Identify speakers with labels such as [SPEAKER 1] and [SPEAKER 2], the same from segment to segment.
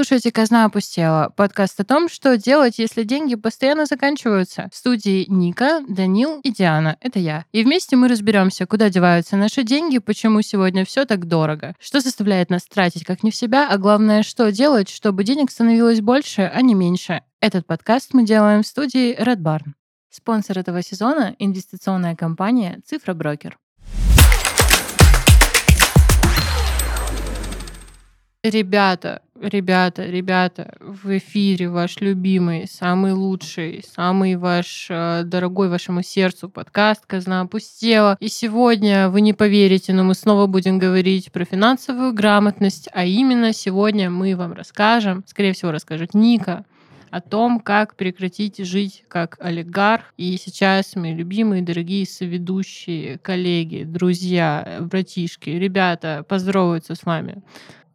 [SPEAKER 1] Слушаете «Казна опустела» — подкаст о том, что делать, если деньги постоянно заканчиваются. В студии Ника, Данил и Диана. Это я. И вместе мы разберемся, куда деваются наши деньги, почему сегодня все так дорого, что заставляет нас тратить как не в себя, а главное, что делать, чтобы денег становилось больше, а не меньше. Этот подкаст мы делаем в студии Red Barn. Спонсор этого сезона — инвестиционная компания «Цифра Брокер». Ребята, ребята, ребята, в эфире ваш любимый, самый лучший, самый ваш э, дорогой вашему сердцу подкаст «Казна опустела». И сегодня, вы не поверите, но мы снова будем говорить про финансовую грамотность, а именно сегодня мы вам расскажем, скорее всего, расскажет Ника, о том, как прекратить жить как олигарх. И сейчас мои любимые, дорогие соведущие, коллеги, друзья, братишки, ребята поздороваются с вами.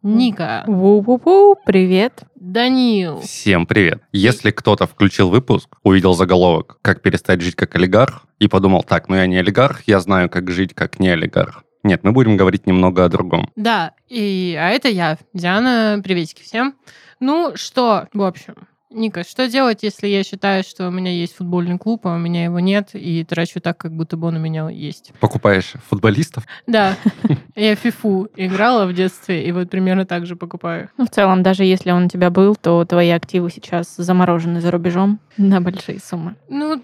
[SPEAKER 1] Ника.
[SPEAKER 2] Ву-ву-ву, привет.
[SPEAKER 1] Данил.
[SPEAKER 3] Всем привет. Если кто-то включил выпуск, увидел заголовок «Как перестать жить как олигарх» и подумал, так, ну я не олигарх, я знаю, как жить как не олигарх. Нет, мы будем говорить немного о другом.
[SPEAKER 1] Да, и, а это я, Диана. Приветики всем. Ну что, в общем, Ника, что делать, если я считаю, что у меня есть футбольный клуб, а у меня его нет, и трачу так, как будто бы он у меня есть?
[SPEAKER 3] Покупаешь футболистов?
[SPEAKER 1] Да. Я фифу играла в детстве, и вот примерно так же покупаю.
[SPEAKER 2] Ну, в целом, даже если он у тебя был, то твои активы сейчас заморожены за рубежом на большие суммы.
[SPEAKER 1] Ну,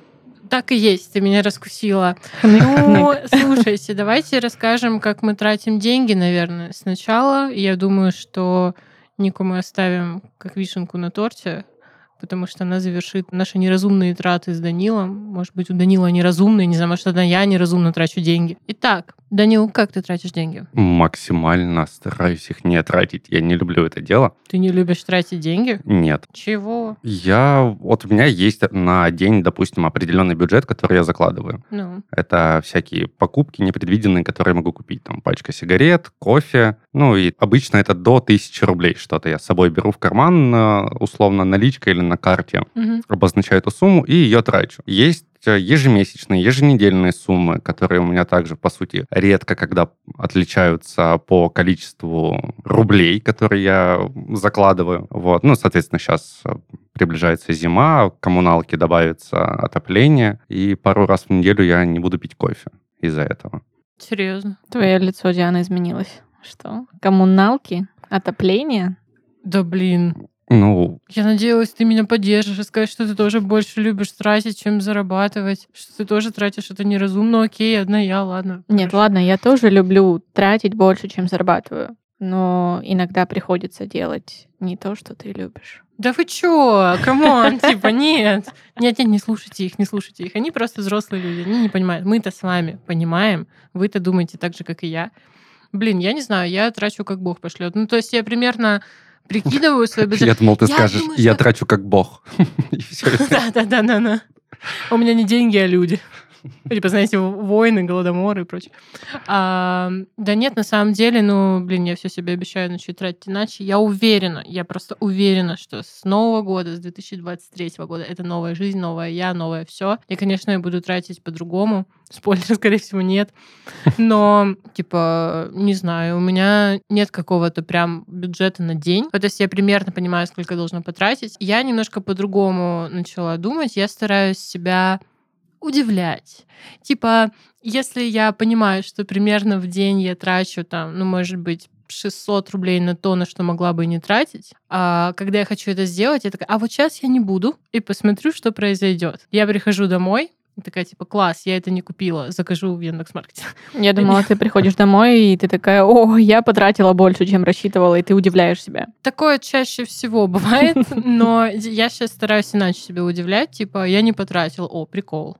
[SPEAKER 1] так и есть, ты меня раскусила. Ну, слушайте, давайте расскажем, как мы тратим деньги, наверное. Сначала, я думаю, что Нику мы оставим как вишенку на торте, потому что она завершит наши неразумные траты с Данилом. Может быть, у Данила они разумные, не знаю, может, это я неразумно трачу деньги. Итак, Данил, как ты тратишь деньги?
[SPEAKER 3] Максимально стараюсь их не тратить. Я не люблю это дело.
[SPEAKER 1] Ты не любишь тратить деньги?
[SPEAKER 3] Нет.
[SPEAKER 1] Чего?
[SPEAKER 3] Я... Вот у меня есть на день, допустим, определенный бюджет, который я закладываю.
[SPEAKER 1] Ну.
[SPEAKER 3] Это всякие покупки непредвиденные, которые я могу купить. Там пачка сигарет, кофе. Ну и обычно это до тысячи рублей что-то я с собой беру в карман, э, условно, наличка или на карте.
[SPEAKER 1] Угу.
[SPEAKER 3] Обозначаю эту сумму и ее трачу. Есть Э, ежемесячные, еженедельные суммы, которые у меня также, по сути, редко когда отличаются по количеству рублей, которые я закладываю. Вот. Ну, соответственно, сейчас э, приближается зима, коммуналки добавится отопление, и пару раз в неделю я не буду пить кофе из-за этого.
[SPEAKER 1] Серьезно?
[SPEAKER 2] Твое лицо, Диана, изменилось. Что? Коммуналки? Отопление?
[SPEAKER 1] Да блин.
[SPEAKER 3] Ну,
[SPEAKER 1] Я надеялась, ты меня поддержишь и скажешь, что ты тоже больше любишь тратить, чем зарабатывать, что ты тоже тратишь это неразумно. Окей, одна я, ладно.
[SPEAKER 2] Нет,
[SPEAKER 1] хорошо.
[SPEAKER 2] ладно, я тоже люблю тратить больше, чем зарабатываю. Но иногда приходится делать не то, что ты любишь.
[SPEAKER 1] Да вы чё? Come on, типа, нет. Нет, нет, не слушайте их, не слушайте их. Они просто взрослые люди, они не понимают. Мы-то с вами понимаем, вы-то думаете так же, как и я. Блин, я не знаю, я трачу, как Бог пошлет. Ну, то есть я примерно прикидываю свой бюджет.
[SPEAKER 3] я думал, ты
[SPEAKER 1] Я
[SPEAKER 3] скажешь, я трачу как бог. И всё.
[SPEAKER 1] Да, да, да, да, да. У меня не деньги, а люди. Типа, знаете, войны, голодоморы и прочее. А, да нет, на самом деле, ну, блин, я все себе обещаю начать тратить иначе. Я уверена, я просто уверена, что с Нового года, с 2023 года, это новая жизнь, новая я, новое все. И, конечно, я буду тратить по-другому. Спойлер, скорее всего, нет. Но, типа, не знаю, у меня нет какого-то прям бюджета на день. То есть я примерно понимаю, сколько должна потратить. Я немножко по-другому начала думать. Я стараюсь себя удивлять. Типа, если я понимаю, что примерно в день я трачу там, ну, может быть, 600 рублей на то, на что могла бы и не тратить. А когда я хочу это сделать, я такая, а вот сейчас я не буду и посмотрю, что произойдет. Я прихожу домой, такая, типа, класс, я это не купила, закажу в Яндекс.Маркете.
[SPEAKER 2] Я думала, ты приходишь домой, и ты такая, о, я потратила больше, чем рассчитывала, и ты удивляешь себя.
[SPEAKER 1] Такое чаще всего бывает, но я сейчас стараюсь иначе себя удивлять, типа, я не потратила, о, прикол.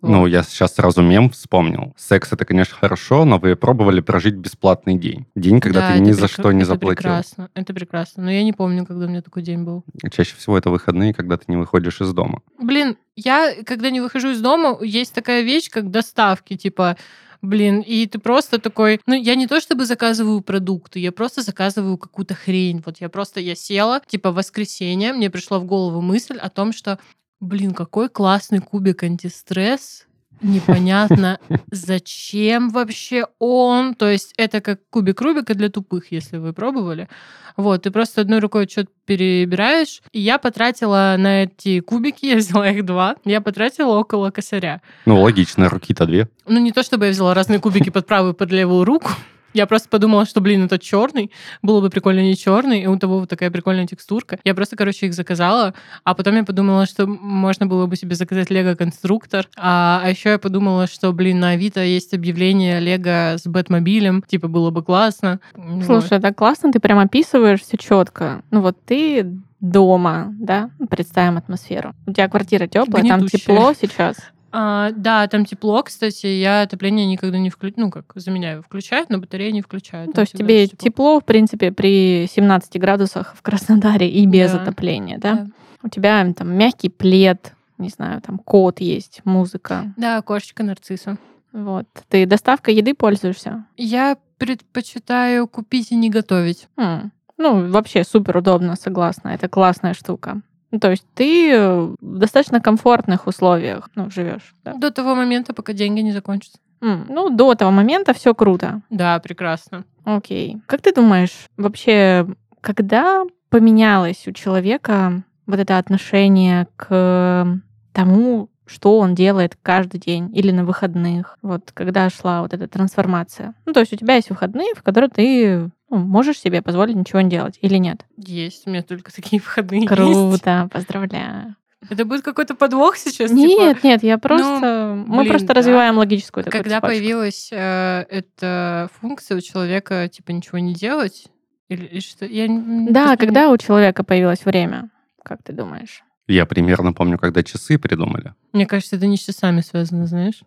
[SPEAKER 3] Ну, я сейчас сразу мем вспомнил. Секс это, конечно, хорошо, но вы пробовали прожить бесплатный день. День, когда
[SPEAKER 1] Да,
[SPEAKER 3] ты ни за
[SPEAKER 1] прек-
[SPEAKER 3] что не
[SPEAKER 1] это
[SPEAKER 3] заплатил.
[SPEAKER 1] прекрасно, это прекрасно. Но я не помню, когда у меня такой день был.
[SPEAKER 3] Чаще всего это выходные, когда ты не выходишь из дома.
[SPEAKER 1] Блин, я, когда не выхожу из дома, есть такая вещь, как доставки, типа, блин, и ты просто такой, ну, я не то чтобы заказываю продукты, я просто заказываю какую-то хрень. Вот я просто, я села, типа, в воскресенье, мне пришла в голову мысль о том, что, блин, какой классный кубик антистресс непонятно, зачем вообще он. То есть это как кубик Рубика для тупых, если вы пробовали. Вот, ты просто одной рукой что-то перебираешь. И я потратила на эти кубики, я взяла их два, я потратила около косаря.
[SPEAKER 3] Ну, логично, руки-то две.
[SPEAKER 1] Ну, не то чтобы я взяла разные кубики под правую и под левую руку, я просто подумала, что, блин, это черный. Было бы прикольно не черный, и у того вот такая прикольная текстурка. Я просто, короче, их заказала, а потом я подумала, что можно было бы себе заказать Лего-конструктор. А, а еще я подумала, что, блин, на Авито есть объявление Лего с Бэтмобилем, типа, было бы классно.
[SPEAKER 2] Слушай, вот. это классно, ты прям описываешь все четко. Ну вот ты дома, да, представим атмосферу. У тебя квартира теплая, там тепло сейчас.
[SPEAKER 1] А, да, там тепло, кстати. Я отопление никогда не включаю. Ну, как, заменяю. Включают, но батареи не включают.
[SPEAKER 2] То есть тебе тепло. тепло, в принципе, при 17 градусах в Краснодаре и без да. отопления, да? да? У тебя там мягкий плед, не знаю, там кот есть, музыка.
[SPEAKER 1] Да, кошечка нарцисса.
[SPEAKER 2] Вот. Ты доставкой еды пользуешься?
[SPEAKER 1] Я предпочитаю купить и не готовить.
[SPEAKER 2] Хм. Ну, вообще супер удобно, согласна. Это классная штука. Ну, то есть ты в достаточно комфортных условиях ну, живешь. Да?
[SPEAKER 1] До того момента, пока деньги не закончатся.
[SPEAKER 2] Mm, ну, до этого момента все круто.
[SPEAKER 1] Да, прекрасно.
[SPEAKER 2] Окей. Как ты думаешь, вообще, когда поменялось у человека вот это отношение к тому, что он делает каждый день или на выходных. Вот когда шла вот эта трансформация. Ну, то есть у тебя есть выходные, в которые ты ну, можешь себе позволить ничего не делать или нет?
[SPEAKER 1] Есть, у меня только такие выходные
[SPEAKER 2] Круто,
[SPEAKER 1] есть.
[SPEAKER 2] поздравляю.
[SPEAKER 1] Это будет какой-то подвох сейчас?
[SPEAKER 2] Нет, типа? нет, я просто... Ну, мы блин, просто да. развиваем логическую такую
[SPEAKER 1] Когда
[SPEAKER 2] цепочку.
[SPEAKER 1] появилась э, эта функция у человека, типа, ничего не делать, или, или что? Я
[SPEAKER 2] да, когда у человека появилось время, как ты думаешь?
[SPEAKER 3] Я примерно помню, когда часы придумали.
[SPEAKER 1] Мне кажется, это не с часами связано, знаешь?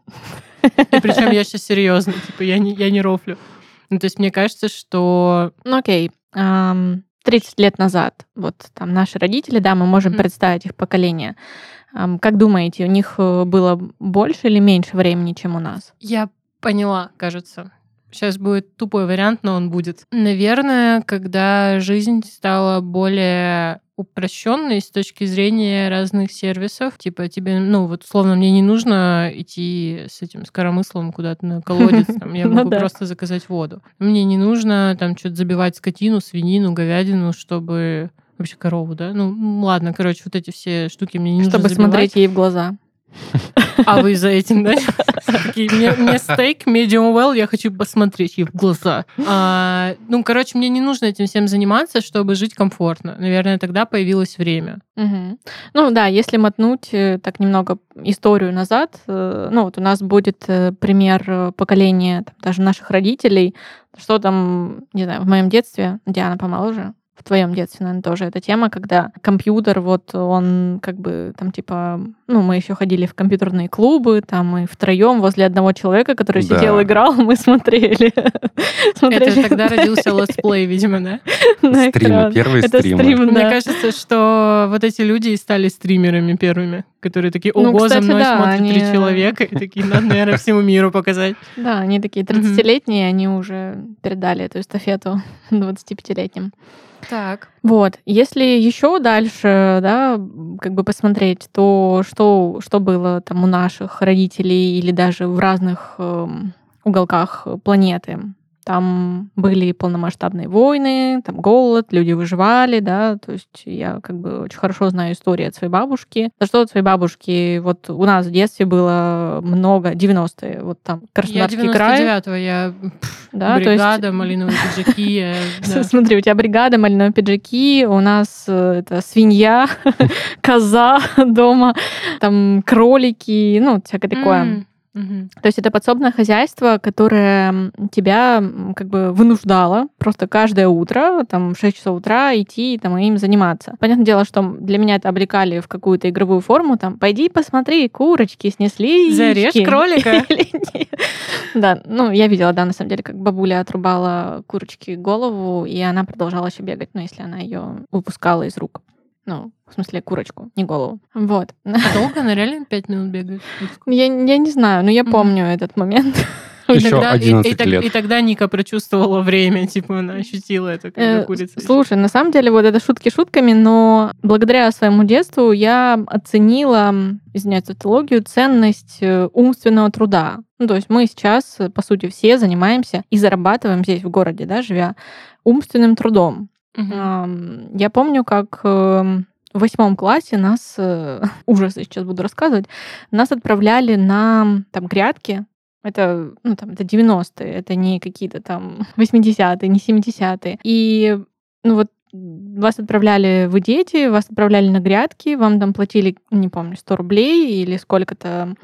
[SPEAKER 1] И причем я сейчас серьезно, типа, я не, я не рофлю. Ну, то есть мне кажется, что...
[SPEAKER 2] Ну, окей. 30 лет назад, вот там наши родители, да, мы можем представить их поколение. Как думаете, у них э, было больше или меньше времени, чем у нас?
[SPEAKER 1] Я поняла, кажется. Сейчас будет тупой вариант, но он будет. Наверное, когда жизнь стала более упрощенной с точки зрения разных сервисов. Типа тебе, ну вот условно, мне не нужно идти с этим с коромыслом куда-то на колодец, там, я ну могу просто заказать воду. Мне не нужно там что-то забивать скотину, свинину, говядину, чтобы вообще корову, да? Ну, ладно, короче, вот эти все штуки мне не
[SPEAKER 2] нужно
[SPEAKER 1] Чтобы
[SPEAKER 2] смотреть ей в глаза.
[SPEAKER 1] А вы за этим, да? Мне, стейк medium well, я хочу посмотреть ей в глаза. А, ну, короче, мне не нужно этим всем заниматься, чтобы жить комфортно. Наверное, тогда появилось время.
[SPEAKER 2] Ну да, если мотнуть э, так немного историю назад, э, ну вот у нас будет э, пример поколения даже наших родителей, что там, не знаю, в моем детстве, Диана помоложе, в твоем детстве, наверное, тоже эта тема, когда компьютер, вот он как бы там типа, ну, мы еще ходили в компьютерные клубы, там мы втроем возле одного человека, который да. сидел, играл, мы смотрели.
[SPEAKER 1] смотрели. Это тогда родился летсплей, видимо, да?
[SPEAKER 3] Стримы, первые стримы.
[SPEAKER 1] Мне кажется, что вот эти люди и стали стримерами первыми, которые такие, ну, ого, за мной смотрят три человека, и такие, надо, наверное, всему миру показать.
[SPEAKER 2] Да, они такие 30-летние, они уже передали эту эстафету 25-летним.
[SPEAKER 1] Так.
[SPEAKER 2] Вот. Если еще дальше, да, как бы посмотреть, то что, что было там у наших родителей или даже в разных э, уголках планеты. Там были полномасштабные войны, там голод, люди выживали, да, то есть я как бы очень хорошо знаю историю от своей бабушки. За что от своей бабушки, вот у нас в детстве было много, 90-е, вот там Краснодарский
[SPEAKER 1] я
[SPEAKER 2] край.
[SPEAKER 1] Я 99-го, я да, бригада, есть... малиновые пиджаки.
[SPEAKER 2] Смотри, у тебя бригада, малиновые пиджаки, у нас э, это свинья, коза дома, там кролики, ну, всякое такое. Угу. То есть это подсобное хозяйство, которое тебя как бы вынуждало просто каждое утро, там, в 6 часов утра идти там, и им заниматься. Понятное дело, что для меня это облекали в какую-то игровую форму, там, пойди посмотри, курочки снесли.
[SPEAKER 1] Зарежь кролика.
[SPEAKER 2] Да, ну, я видела, да, на самом деле, как бабуля отрубала курочке голову, и она продолжала еще бегать, ну, если она ее выпускала из рук. Ну, в смысле, курочку, не голову. Вот.
[SPEAKER 1] А долго она реально пять минут бегает?
[SPEAKER 2] Я, я не знаю, но я помню mm-hmm. этот момент.
[SPEAKER 1] И
[SPEAKER 3] Еще
[SPEAKER 1] тогда, и-
[SPEAKER 3] 11
[SPEAKER 1] и, так-
[SPEAKER 3] лет.
[SPEAKER 1] и тогда Ника прочувствовала время, типа она ощутила это, когда
[SPEAKER 2] Э,
[SPEAKER 1] курица.
[SPEAKER 2] Слушай, на самом деле вот это шутки шутками, но благодаря своему детству я оценила, извиняюсь за тавтологию, ценность э, умственного труда. Ну, то есть мы сейчас, э, по сути, все занимаемся и зарабатываем здесь, в городе, да, живя, умственным трудом. Я помню, как эм, в восьмом классе нас, э, ужасы сейчас буду рассказывать, нас отправляли на там грядки. Это, ну, там, это 90-е, это не какие-то там 80-е, не 70-е. И, ну, вот вас отправляли в дети, вас отправляли на грядки, вам там платили, не помню, 100 рублей или сколько-то,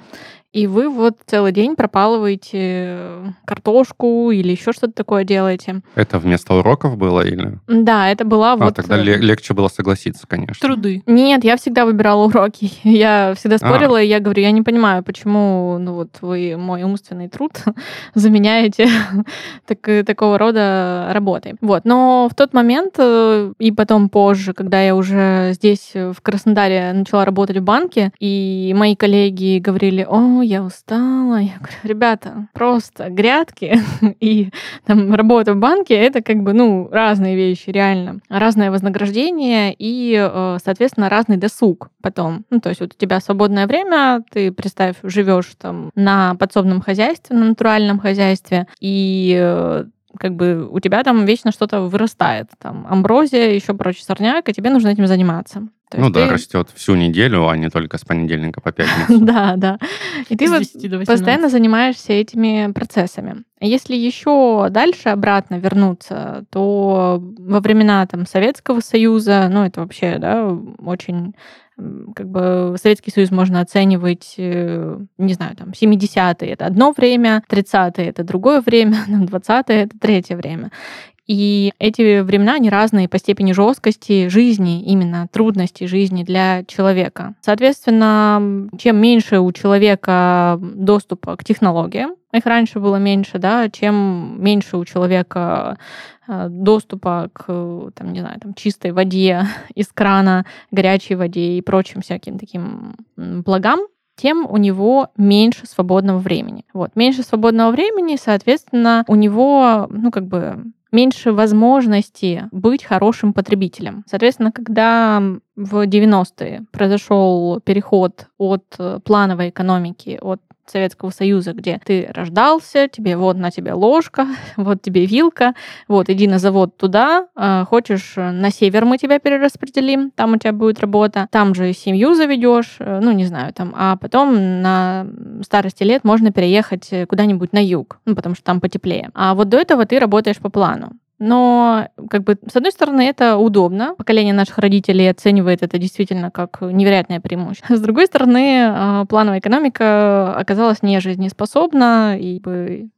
[SPEAKER 2] и вы вот целый день пропалываете картошку или еще что-то такое делаете.
[SPEAKER 3] Это вместо уроков было или?
[SPEAKER 2] Да, это была
[SPEAKER 3] А,
[SPEAKER 2] вот...
[SPEAKER 3] тогда
[SPEAKER 2] э,
[SPEAKER 3] ле- легче было согласиться, конечно.
[SPEAKER 1] Труды.
[SPEAKER 2] Нет, я всегда выбирала уроки. Я всегда спорила, и я говорю, я не понимаю, почему ну вот вы мой умственный труд заменяете так- такого рода работой. Вот. Но в тот момент э, и потом позже, когда я уже здесь, э, в Краснодаре, начала работать в банке, и мои коллеги говорили, о, я устала. Я говорю, ребята, просто грядки и там работа в банке это как бы ну разные вещи реально разное вознаграждение и э, соответственно разный досуг потом ну то есть вот у тебя свободное время ты представь живешь там на подсобном хозяйстве на натуральном хозяйстве и э, как бы у тебя там вечно что-то вырастает, там амброзия, еще прочий сорняк, и тебе нужно этим заниматься. То
[SPEAKER 3] Ну да,
[SPEAKER 2] ты-
[SPEAKER 3] растет всю неделю, а не только с понедельника по пятницу.
[SPEAKER 2] Да, да. И ты
[SPEAKER 1] С
[SPEAKER 2] вот
[SPEAKER 1] 10 до 18.
[SPEAKER 2] постоянно занимаешься этими процессами. Если еще дальше обратно вернуться, то во времена там Советского Союза, ну это вообще, да, очень как бы Советский Союз можно оценивать, э, не знаю, там 70-е это одно время, 30-е это другое время, 20-е это третье время. И эти времена, они разные по степени жесткости жизни, именно трудностей жизни для человека. Соответственно, чем меньше у человека доступа к технологиям, их раньше было меньше, да, чем меньше у человека э, доступа к, там, не знаю, там, чистой воде из крана, горячей воде и прочим всяким таким благам, тем у него меньше свободного времени. Вот, меньше свободного времени, соответственно, у него, ну, как бы, меньше возможности быть хорошим потребителем. Соответственно, когда в 90-е произошел переход от э, плановой экономики, от Советского Союза, где ты рождался, тебе вот на тебе ложка, вот тебе вилка, вот иди на завод туда, а, хочешь э, на север мы тебя перераспределим, там у тебя будет работа, там же семью заведешь, э, ну не знаю, там, а потом на старости лет можно переехать э, куда-нибудь на юг, ну потому что там потеплее. А вот до этого ты работаешь по плану. Но, как бы, с одной стороны, это удобно. Поколение наших родителей оценивает это действительно как невероятное преимущество. С другой стороны, а, плановая экономика оказалась не жизнеспособна, и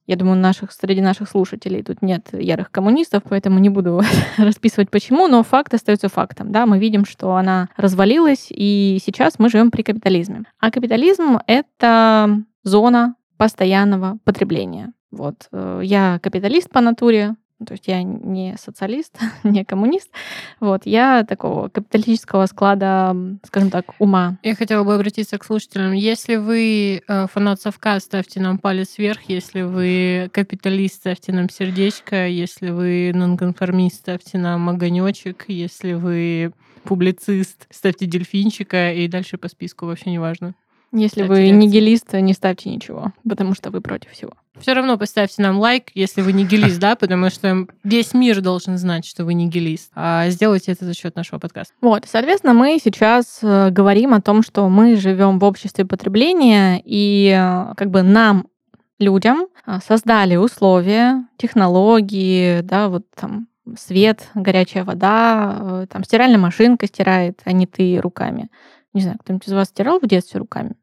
[SPEAKER 2] я думаю, наших, среди наших слушателей тут нет ярых коммунистов, поэтому не буду расписывать почему, но факт остается фактом. Да? Мы видим, что она развалилась, и сейчас мы живем при капитализме. А капитализм — это зона постоянного потребления. Вот. э, Я капиталист по натуре, то есть я не социалист, не коммунист. Вот, я такого капиталистического склада, скажем так, ума.
[SPEAKER 1] Я хотела бы обратиться к слушателям. Если вы э, фанат совка, ставьте нам палец вверх. Если вы капиталист, ставьте нам сердечко. Если вы нонконформист, ставьте нам огонечек. Если вы публицист, ставьте дельфинчика. И дальше по списку вообще не важно.
[SPEAKER 2] Если вы нигилист, не ставьте ничего, потому что вы против всего.
[SPEAKER 1] Все равно поставьте нам лайк, если вы нигилист, да, потому что весь мир должен знать, что вы нигилист. А сделайте это за счет нашего подкаста.
[SPEAKER 2] Вот, соответственно, мы сейчас э, говорим о том, что мы живем в обществе потребления, и э, как бы нам, людям, э, создали условия, технологии, да, вот там свет, горячая вода, там стиральная машинка стирает, а не ты руками. Не знаю, кто-нибудь из вас стирал в детстве руками?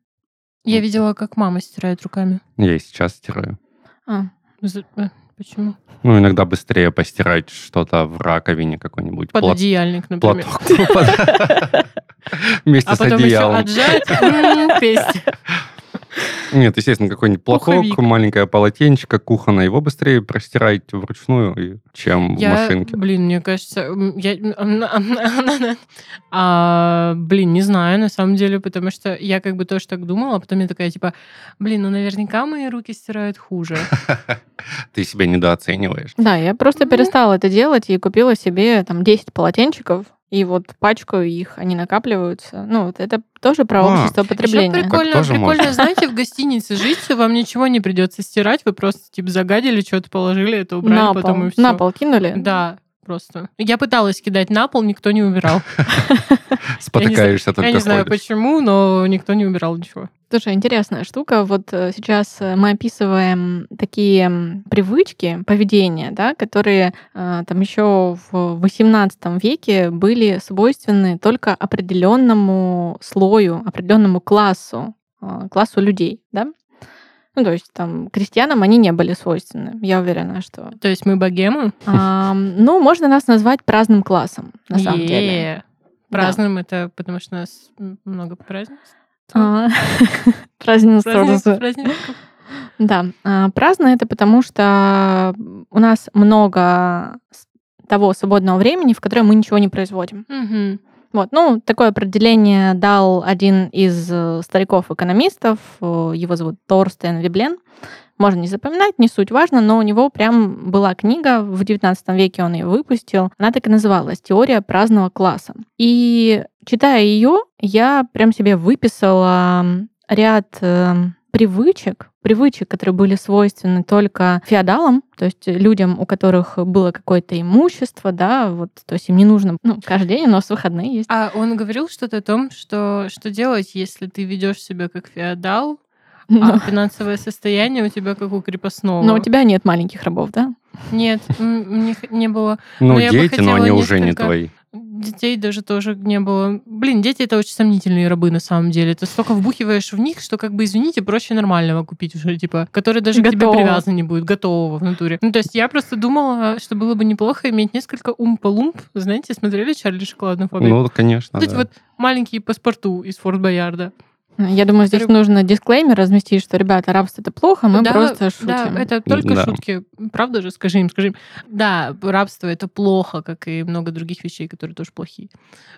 [SPEAKER 1] Я видела, как мама стирает руками.
[SPEAKER 3] Я и сейчас стираю.
[SPEAKER 2] А,
[SPEAKER 1] За- э, Почему?
[SPEAKER 3] Ну, иногда быстрее постирать что-то в раковине какой-нибудь. плат-
[SPEAKER 1] Пододеяльник, например.
[SPEAKER 3] Платок. Ну, под- Вместе
[SPEAKER 1] А
[SPEAKER 3] с
[SPEAKER 1] потом еще
[SPEAKER 3] одеялом.
[SPEAKER 1] отжать, песнь.
[SPEAKER 3] Нет, естественно, какой-нибудь платок,
[SPEAKER 1] Пуховик.
[SPEAKER 3] маленькое полотенчико кухонное, его быстрее простираете вручную, чем в
[SPEAKER 1] Я,
[SPEAKER 3] машинке.
[SPEAKER 1] блин, мне кажется, я, а, блин, не знаю на самом деле, потому что я как бы тоже так думала, а потом я такая типа, блин, ну наверняка мои руки стирают хуже.
[SPEAKER 3] Ты себя недооцениваешь.
[SPEAKER 2] Да, я просто
[SPEAKER 1] Ну.
[SPEAKER 2] перестала это делать и купила себе там 10 полотенчиков, и вот пачкаю их, они накапливаются. Ну, вот это тоже про
[SPEAKER 3] А,
[SPEAKER 2] общество
[SPEAKER 1] Еще
[SPEAKER 2] потребления.
[SPEAKER 1] прикольно,
[SPEAKER 3] тоже
[SPEAKER 1] прикольно,
[SPEAKER 3] можно.
[SPEAKER 1] знаете, в гостинице жить, вам ничего не придется стирать, вы просто типа загадили, что-то положили, это убрали,
[SPEAKER 2] на
[SPEAKER 1] потом
[SPEAKER 2] пол,
[SPEAKER 1] и все.
[SPEAKER 2] на пол кинули.
[SPEAKER 1] Да, просто. Я пыталась кидать на пол, никто не убирал.
[SPEAKER 3] Спотыкаешься
[SPEAKER 1] Я
[SPEAKER 3] только
[SPEAKER 1] не знаю почему, но никто не убирал ничего.
[SPEAKER 2] Слушай, интересная штука. Вот э, сейчас э, мы описываем такие привычки, поведения, да, которые э, там еще в XVIII веке были свойственны только определенному слою, определенному классу, классу людей, да? Ну, то есть там крестьянам они не были свойственны. Я уверена, что...
[SPEAKER 1] То есть мы богемы?
[SPEAKER 2] Ам, ну, можно нас назвать праздным классом, на самом деле.
[SPEAKER 1] Е. Празднуем это, потому что у нас много праздников.
[SPEAKER 2] А,
[SPEAKER 1] праздников.
[SPEAKER 2] Да, а, праздно это потому, что у нас много того свободного времени, в которое мы ничего не производим. Вот, ну, такое определение дал один из э, стариков-экономистов, э, его зовут Торстен Виблен. Можно не запоминать, не суть важно, но у него прям была книга, в XIX веке он ее выпустил. Она так и называлась «Теория праздного класса». И читая ее, я прям себе выписала ряд э, привычек, привычек, которые были свойственны только феодалам, то есть людям, у которых было какое-то имущество, да, вот, то есть им не нужно, ну, каждый день у нас выходные есть.
[SPEAKER 1] А он говорил что-то о том, что, что делать, если ты ведешь себя как феодал, а
[SPEAKER 2] Но,
[SPEAKER 1] финансовое состояние у тебя как у крепостного.
[SPEAKER 2] но у тебя нет маленьких рабов, да?
[SPEAKER 1] Нет, не, не было.
[SPEAKER 3] Ну, дети, но они уже не
[SPEAKER 1] несколько-
[SPEAKER 3] твои.
[SPEAKER 1] Детей даже тоже не было. Блин, дети это очень сомнительные рабы на самом деле. Ты столько вбухиваешь в них, что как бы, извините, проще нормального купить уже, типа, который даже к тебе привязан не будет, готового в натуре. Ну, то есть я просто думала, что было бы неплохо иметь несколько умпа-лумп. Знаете, смотрели Чарли шоколадную фабрику?
[SPEAKER 3] Ну, конечно,
[SPEAKER 1] вот эти
[SPEAKER 3] да.
[SPEAKER 1] вот маленькие паспорту из Форт Боярда.
[SPEAKER 2] Я думаю, здесь нужно дисклеймер разместить, что, ребята, рабство это плохо, мы
[SPEAKER 1] Да,
[SPEAKER 2] просто шутим.
[SPEAKER 1] Да, это только
[SPEAKER 3] Да.
[SPEAKER 1] шутки. Правда же? Скажи им, скажи им. Да, рабство это плохо, как и много других вещей, которые тоже плохие.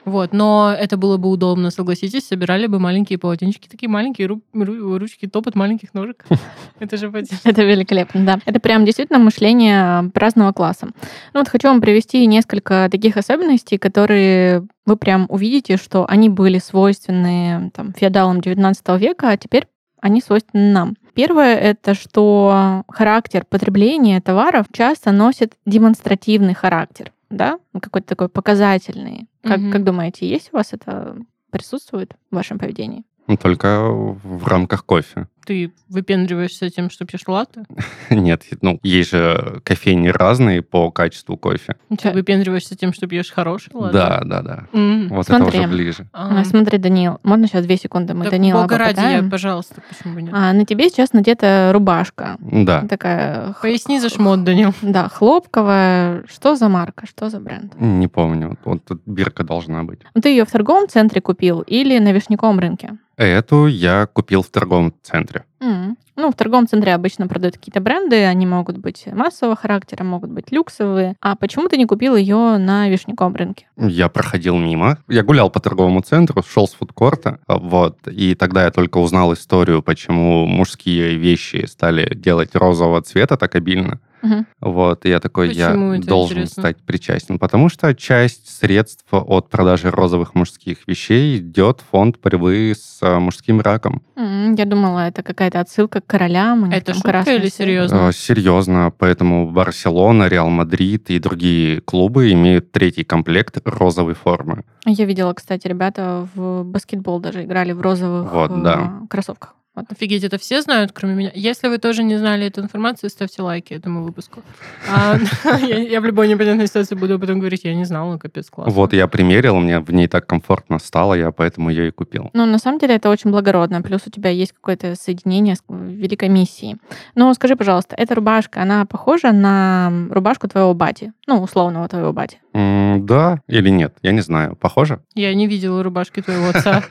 [SPEAKER 1] Вот, но это было бы удобно, согласитесь, собирали бы маленькие полотенчики, такие маленькие ру- ру- ручки, топот маленьких ножек. Это же
[SPEAKER 2] Это великолепно, да. Это прям действительно мышление праздного класса. Ну вот хочу вам привести несколько таких особенностей, которые вы прям увидите, что они были свойственны там, феодалам XIX века, а теперь они свойственны нам. Первое — это что характер потребления товаров часто носит демонстративный характер, да, какой-то такой показательный. Как,
[SPEAKER 1] Мгм.
[SPEAKER 2] как думаете, есть у вас это присутствует в вашем поведении?
[SPEAKER 3] Ну, Только в рамках кофе.
[SPEAKER 1] Ты выпендриваешься тем, что пьешь латте?
[SPEAKER 3] Нет, ну, есть же кофейни разные по качеству кофе.
[SPEAKER 1] Ты выпендриваешься тем, что пьешь хороший латте?
[SPEAKER 3] Да, да, да.
[SPEAKER 1] М.
[SPEAKER 3] Вот
[SPEAKER 2] Смотри.
[SPEAKER 3] это уже ближе.
[SPEAKER 1] А.
[SPEAKER 2] А, Смотри, Даниил, можно сейчас две секунды мы
[SPEAKER 1] Так
[SPEAKER 2] Данила
[SPEAKER 1] бога ради, я,
[SPEAKER 2] попытаем?
[SPEAKER 1] пожалуйста, почему бы нет?
[SPEAKER 2] А, на тебе сейчас надета рубашка.
[SPEAKER 3] Да.
[SPEAKER 2] Такая...
[SPEAKER 1] Поясни за шмот, Данил.
[SPEAKER 2] Да, хлопковая. Что за марка? Что за бренд?
[SPEAKER 3] Не помню. Вот тут бирка должна быть.
[SPEAKER 2] Ну, Ты ее в торговом центре купил или на Вишняковом рынке?
[SPEAKER 3] Эту я купил в торговом центре. Danke.
[SPEAKER 2] М. Ну, в торговом центре обычно продают какие-то бренды, они могут быть массового характера, могут быть люксовые. А почему ты не купил ее на Вишняковом рынке?
[SPEAKER 3] Я проходил мимо. Я гулял по торговому центру, шел с фудкорта. Вот. И тогда я только узнал историю, почему мужские вещи стали делать розового цвета так обильно.
[SPEAKER 2] Мгм.
[SPEAKER 3] Вот, и я такой,
[SPEAKER 1] Почему
[SPEAKER 3] я
[SPEAKER 1] это
[SPEAKER 3] должен
[SPEAKER 1] интересно?
[SPEAKER 3] стать причастен. Потому что часть средств от продажи розовых мужских вещей идет в фонд борьбы с а, мужским раком.
[SPEAKER 2] Я думала, это какая-то отсылка к королям.
[SPEAKER 1] Это
[SPEAKER 2] там
[SPEAKER 1] шутка или
[SPEAKER 2] цвет.
[SPEAKER 1] серьезно?
[SPEAKER 3] А, Серьезно, поэтому Барселона, Реал Мадрид и другие клубы имеют третий комплект розовой формы.
[SPEAKER 2] Я видела, кстати, ребята в баскетбол даже играли в розовых
[SPEAKER 3] Вот,
[SPEAKER 2] э,
[SPEAKER 3] да.
[SPEAKER 2] кроссовках. Вот.
[SPEAKER 1] Офигеть, это все знают, кроме меня. Если вы тоже не знали эту информацию, ставьте лайки этому выпуску. А, Я в любой непонятной ситуации буду потом говорить, я не знала, ну, капец, классно.
[SPEAKER 3] Вот я примерил, мне в ней так комфортно стало, я поэтому ее и купил.
[SPEAKER 2] Ну, на самом деле, это очень благородно. Плюс у тебя есть какое-то соединение с великой миссией. Но скажи, пожалуйста, эта рубашка, она похожа на рубашку твоего бати? Ну, условного твоего бати.
[SPEAKER 3] М, Да или нет? Я не знаю. Похоже?
[SPEAKER 1] Я не видела рубашки твоего отца.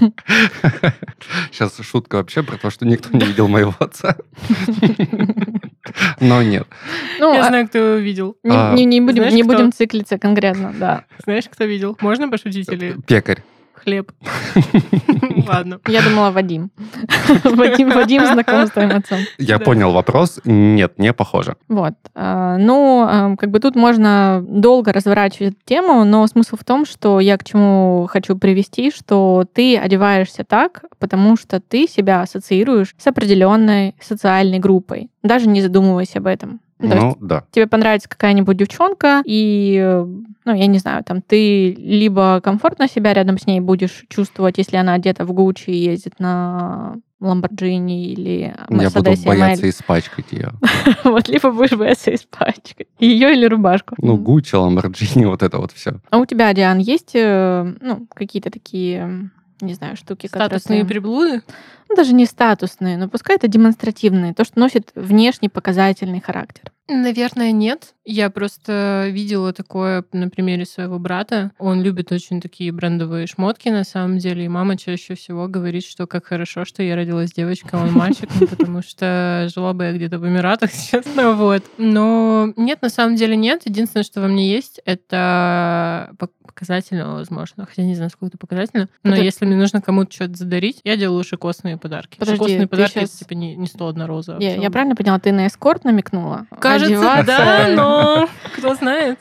[SPEAKER 3] Сейчас шутка вообще про то, что никто не видел моего отца. Но нет.
[SPEAKER 2] Ну,
[SPEAKER 1] Я
[SPEAKER 2] а-
[SPEAKER 1] знаю, кто его видел.
[SPEAKER 2] не,
[SPEAKER 3] А.
[SPEAKER 2] не- не будем,
[SPEAKER 1] Знаешь,
[SPEAKER 2] не
[SPEAKER 1] кто?
[SPEAKER 2] будем циклиться конкретно, да.
[SPEAKER 1] Знаешь, кто видел? Можно пошутить или
[SPEAKER 3] Пекарь.
[SPEAKER 1] Хлеб? Ладно.
[SPEAKER 2] Я думала, Вадим. Вадим, Вадим знаком с твоим отцом.
[SPEAKER 3] Я
[SPEAKER 1] Да.
[SPEAKER 3] понял вопрос. Нет, не похоже.
[SPEAKER 2] Вот. А, Ну, а, как бы тут можно долго разворачивать эту тему, но смысл в том, что я к чему хочу привести, что ты одеваешься так, потому что ты себя ассоциируешь с определенной социальной группой, даже не задумываясь об этом. Ну,
[SPEAKER 3] Ну, да.
[SPEAKER 2] тебе понравится какая-нибудь девчонка, и, э, ну, я не знаю, там, ты либо комфортно себя рядом с ней будешь чувствовать, если она одета в Гуччи и ездит на Ламборджини или
[SPEAKER 3] Я буду
[SPEAKER 2] Мерседесе
[SPEAKER 3] бояться
[SPEAKER 2] ML.
[SPEAKER 3] испачкать ее.
[SPEAKER 2] Вот, либо будешь бояться испачкать. Ее или рубашку.
[SPEAKER 3] Ну, Гуччи, Ламборджини, вот это вот все.
[SPEAKER 2] А у тебя, Диан, есть, э, ну, какие-то такие, не знаю, штуки, которые...
[SPEAKER 1] Статусные приблуды?
[SPEAKER 2] Ну, даже не статусные, но пускай это демонстративные, то, что носит внешний показательный характер.
[SPEAKER 1] Наверное, нет. Я просто видела такое на примере своего брата. Он любит очень такие брендовые шмотки, на самом деле. И мама чаще всего говорит, что как хорошо, что я родилась девочкой, а он мальчиком, потому что жила бы я где-то в Эмиратах, честно, вот. Но нет, на самом деле нет. Единственное, что во мне есть, это пок- показательно, возможно. Хотя не знаю, сколько это показательно. Но
[SPEAKER 2] Это-
[SPEAKER 1] если мне нужно кому-то что-то задарить, я делаю шикосные подарки.
[SPEAKER 2] Подожди,
[SPEAKER 1] шикосные подарки
[SPEAKER 2] щас-
[SPEAKER 1] это типа не, не 101 роза.
[SPEAKER 2] Я, я правильно поняла, ты на эскорт намекнула?
[SPEAKER 1] Кажется,
[SPEAKER 2] Одеваться,
[SPEAKER 1] да, но кто знает.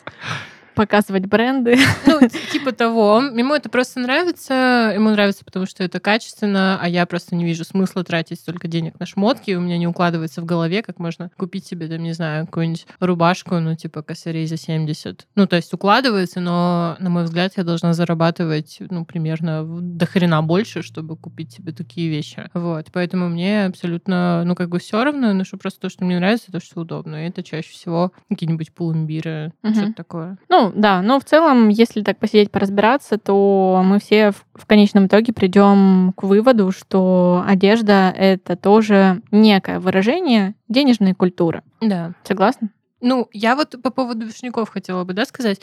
[SPEAKER 2] Показывать бренды.
[SPEAKER 1] Ну, типа того. Ему это просто нравится. Ему нравится, потому что это качественно, а я просто не вижу смысла тратить столько денег на шмотки. У меня не укладывается в голове, как можно купить себе, там, не знаю, какую-нибудь рубашку, ну, типа косарей за 70. Ну, то есть укладывается, но, на мой взгляд, я должна зарабатывать, ну, примерно до хрена больше, чтобы купить себе такие вещи. Вот. Поэтому мне абсолютно, ну, как бы все равно, я ношу просто то, что мне нравится, то, что удобно. И это чаще всего какие-нибудь пулумбиры,
[SPEAKER 2] Мгм.
[SPEAKER 1] что-то такое.
[SPEAKER 2] Ну, да, но в целом, если так посидеть, поразбираться, то мы все в, в конечном итоге придем к выводу, что одежда — это тоже некое выражение денежной культуры.
[SPEAKER 1] Да.
[SPEAKER 2] Согласна?
[SPEAKER 1] Ну, я вот по поводу вишняков хотела бы, да, сказать.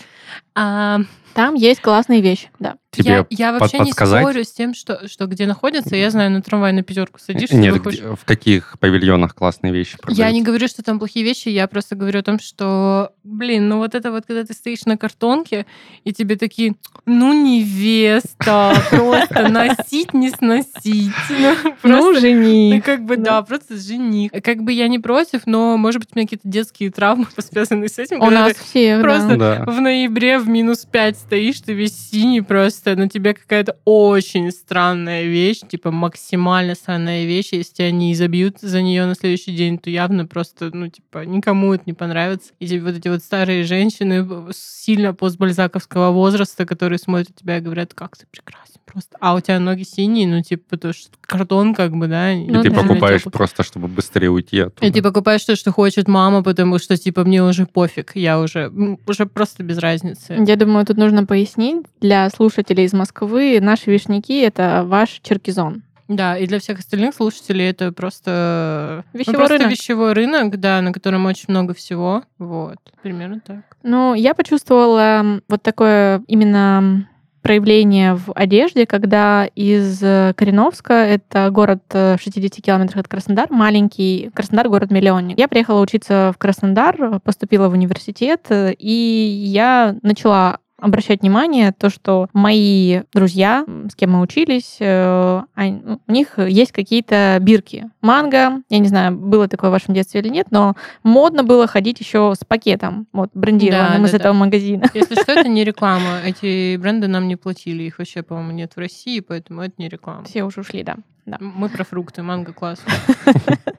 [SPEAKER 1] А,
[SPEAKER 2] Там есть классные вещи, да.
[SPEAKER 3] Тебе
[SPEAKER 1] я, я
[SPEAKER 3] под-
[SPEAKER 1] вообще не
[SPEAKER 3] подсказать?
[SPEAKER 1] спорю с тем, что, что где находится. Я знаю, на трамвай на пятерку садишься,
[SPEAKER 3] Нет, где- в каких павильонах классные вещи
[SPEAKER 1] Я
[SPEAKER 3] продаются?
[SPEAKER 1] не говорю, что там плохие вещи, я просто говорю о том, что, блин, ну вот это вот, когда ты стоишь на картонке, и тебе такие, ну, невеста, просто носить, не сносить. Ну,
[SPEAKER 2] Ну,
[SPEAKER 1] просто Ну,
[SPEAKER 2] жени.
[SPEAKER 1] как бы,
[SPEAKER 2] Да.
[SPEAKER 1] просто жених. Как бы я не против, но, может быть, у меня какие-то детские травмы, связанные с этим.
[SPEAKER 2] У нас
[SPEAKER 1] ты
[SPEAKER 2] всех,
[SPEAKER 1] просто в ноябре в минус 5 стоишь, ты весь синий просто, на тебе какая-то очень странная вещь, типа максимально странная вещь. Если тебя не изобьют за нее на следующий день, то явно просто, ну, типа, никому это не понравится. И типа, вот эти вот старые женщины сильно постбальзаковского возраста, которые смотрят тебя и говорят, как ты прекрасен просто. А у тебя ноги синие, ну, типа, потому что картон как бы, да.
[SPEAKER 3] И
[SPEAKER 2] Ну
[SPEAKER 3] ты
[SPEAKER 2] да.
[SPEAKER 3] покупаешь
[SPEAKER 1] Тёплый.
[SPEAKER 3] просто, чтобы быстрее уйти оттуда.
[SPEAKER 1] И ты покупаешь то, что хочет мама, потому что, типа, мне уже пофиг, я уже, уже просто без разницы.
[SPEAKER 2] Я думаю, тут нужно пояснить для слушателей из Москвы, наши вишняки — это ваш черкизон.
[SPEAKER 1] Да, и для всех остальных слушателей это просто, ну,
[SPEAKER 2] Вещевой
[SPEAKER 1] просто
[SPEAKER 2] рынок.
[SPEAKER 1] вещевой рынок, да, на котором очень много всего. Вот, примерно так.
[SPEAKER 2] Ну, я почувствовала вот такое именно проявление в одежде, когда из э, Кореновска, это город э, в 60 километрах от Краснодара, маленький, Краснодар город-миллионник. Я приехала учиться в Краснодар, поступила в университет, э, и я начала обращать внимание то, что мои друзья, с кем мы учились, э, ну, у них есть какие-то бирки. Манго, я не знаю, было такое в вашем детстве или нет, но модно было ходить еще с пакетом, вот, брендированным
[SPEAKER 1] Да,
[SPEAKER 2] из
[SPEAKER 1] да,
[SPEAKER 2] этого
[SPEAKER 1] да.
[SPEAKER 2] магазина.
[SPEAKER 1] Если что, это не реклама. Эти бренды нам не платили. Их вообще, по-моему, нет в России, поэтому это не реклама.
[SPEAKER 2] Все уже ушли, да. Да.
[SPEAKER 1] Мы про фрукты, манго класс.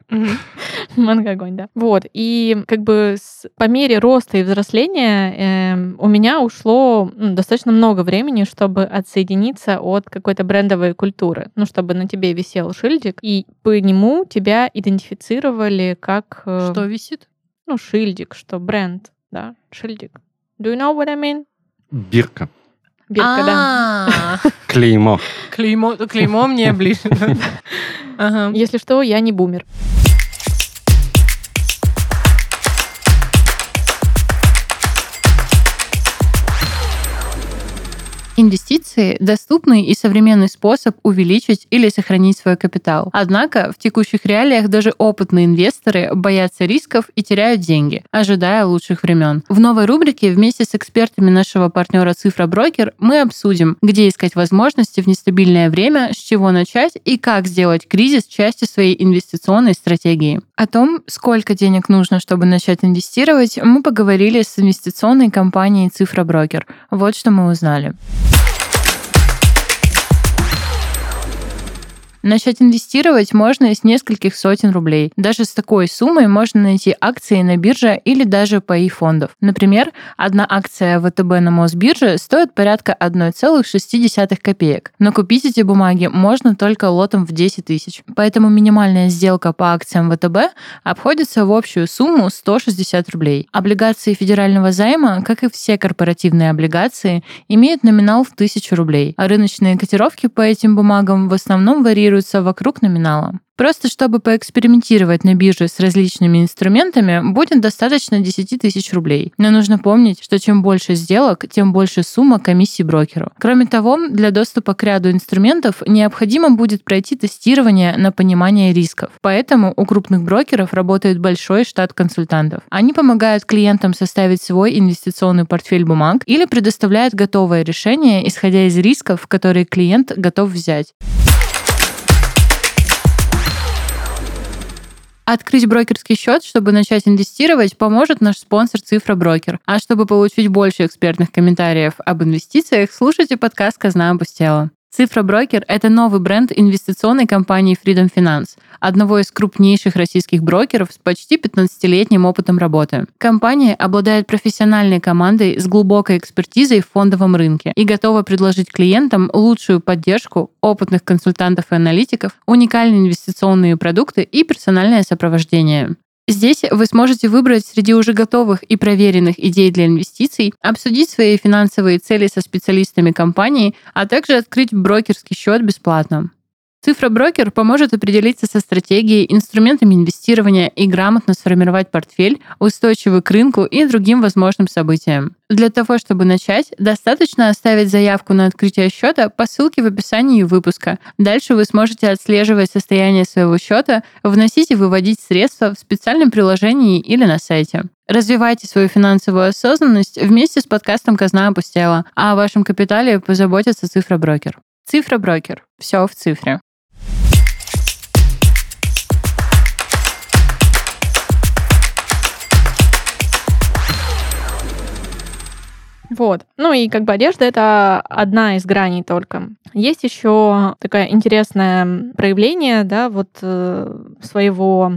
[SPEAKER 2] Манго огонь, да. Вот. И как бы по мере роста и взросления эм, у меня ушло достаточно много времени, чтобы отсоединиться от какой-то брендовой культуры. Ну, чтобы на тебе висел шильдик, и по нему тебя идентифицировали как... э,
[SPEAKER 1] Что висит?
[SPEAKER 2] Ну, шильдик, что бренд, да, шильдик. Do you know what I mean?
[SPEAKER 3] Бирка.
[SPEAKER 2] Бирка, да.
[SPEAKER 1] А,
[SPEAKER 3] Клеймо.
[SPEAKER 1] Клеймо, клеймо мне ближе.
[SPEAKER 2] Если что, я не бумер.
[SPEAKER 1] Инвестиции – доступный и современный способ увеличить или сохранить свой капитал. Однако в текущих реалиях даже опытные инвесторы боятся рисков и теряют деньги, ожидая лучших времен. В новой рубрике вместе с экспертами нашего партнера Цифра Брокер мы обсудим, где искать возможности в нестабильное время, с чего начать и как сделать кризис частью своей инвестиционной стратегии. О том, сколько денег нужно, чтобы начать инвестировать, мы поговорили с инвестиционной компанией Цифра Брокер. Вот что мы узнали. Начать инвестировать можно с нескольких сотен рублей. Даже с такой суммой можно найти акции на бирже или даже паи фондов. Например, одна акция ВТБ на Мосбирже стоит порядка 1,6 копеек. Но купить эти бумаги можно только лотом в 10 тысяч. Поэтому минимальная сделка по акциям ВТБ обходится в общую сумму 160 рублей. Облигации федерального займа, как и все корпоративные облигации, имеют номинал в 1000 рублей, а рыночные котировки по этим бумагам в основном варьируются варьируются вокруг номинала. Просто чтобы поэкспериментировать на бирже с различными инструментами, будет достаточно 10 тысяч рублей. Но нужно помнить, что чем больше сделок, тем больше сумма комиссии брокеру. Кроме того, для доступа к ряду инструментов необходимо будет пройти тестирование на понимание рисков. Поэтому у крупных брокеров работает большой штат консультантов. Они помогают клиентам составить свой инвестиционный портфель бумаг или предоставляют готовое решение, исходя из рисков, которые клиент готов взять. Открыть брокерский счет, чтобы начать инвестировать, поможет наш спонсор Цифра Брокер. А чтобы получить больше экспертных комментариев об инвестициях, слушайте подкаст «Казна опустела». Цифра Брокер – это новый бренд инвестиционной компании Freedom Finance, одного из крупнейших российских брокеров с почти 15-летним опытом работы. Компания обладает профессиональной командой с глубокой экспертизой в фондовом рынке и готова предложить клиентам лучшую поддержку опытных консультантов и аналитиков, уникальные инвестиционные продукты и персональное сопровождение. Здесь вы сможете выбрать среди уже готовых и проверенных идей для инвестиций, обсудить свои финансовые цели со специалистами компании, а также открыть брокерский счет бесплатно. Цифроброкер поможет определиться со стратегией, инструментами инвестирования и грамотно сформировать портфель, устойчивый к рынку и другим возможным событиям. Для того, чтобы начать, достаточно оставить заявку на открытие счета по ссылке в описании выпуска. Дальше вы сможете отслеживать состояние своего счета, вносить и выводить средства в специальном приложении или на сайте. Развивайте свою финансовую осознанность вместе с подкастом «Казна опустела», а о вашем капитале позаботится цифроброкер. Цифроброкер. Все в цифре.
[SPEAKER 2] Вот. Ну и как бы одежда это одна из граней только. Есть еще такое интересное проявление, да, вот э, своего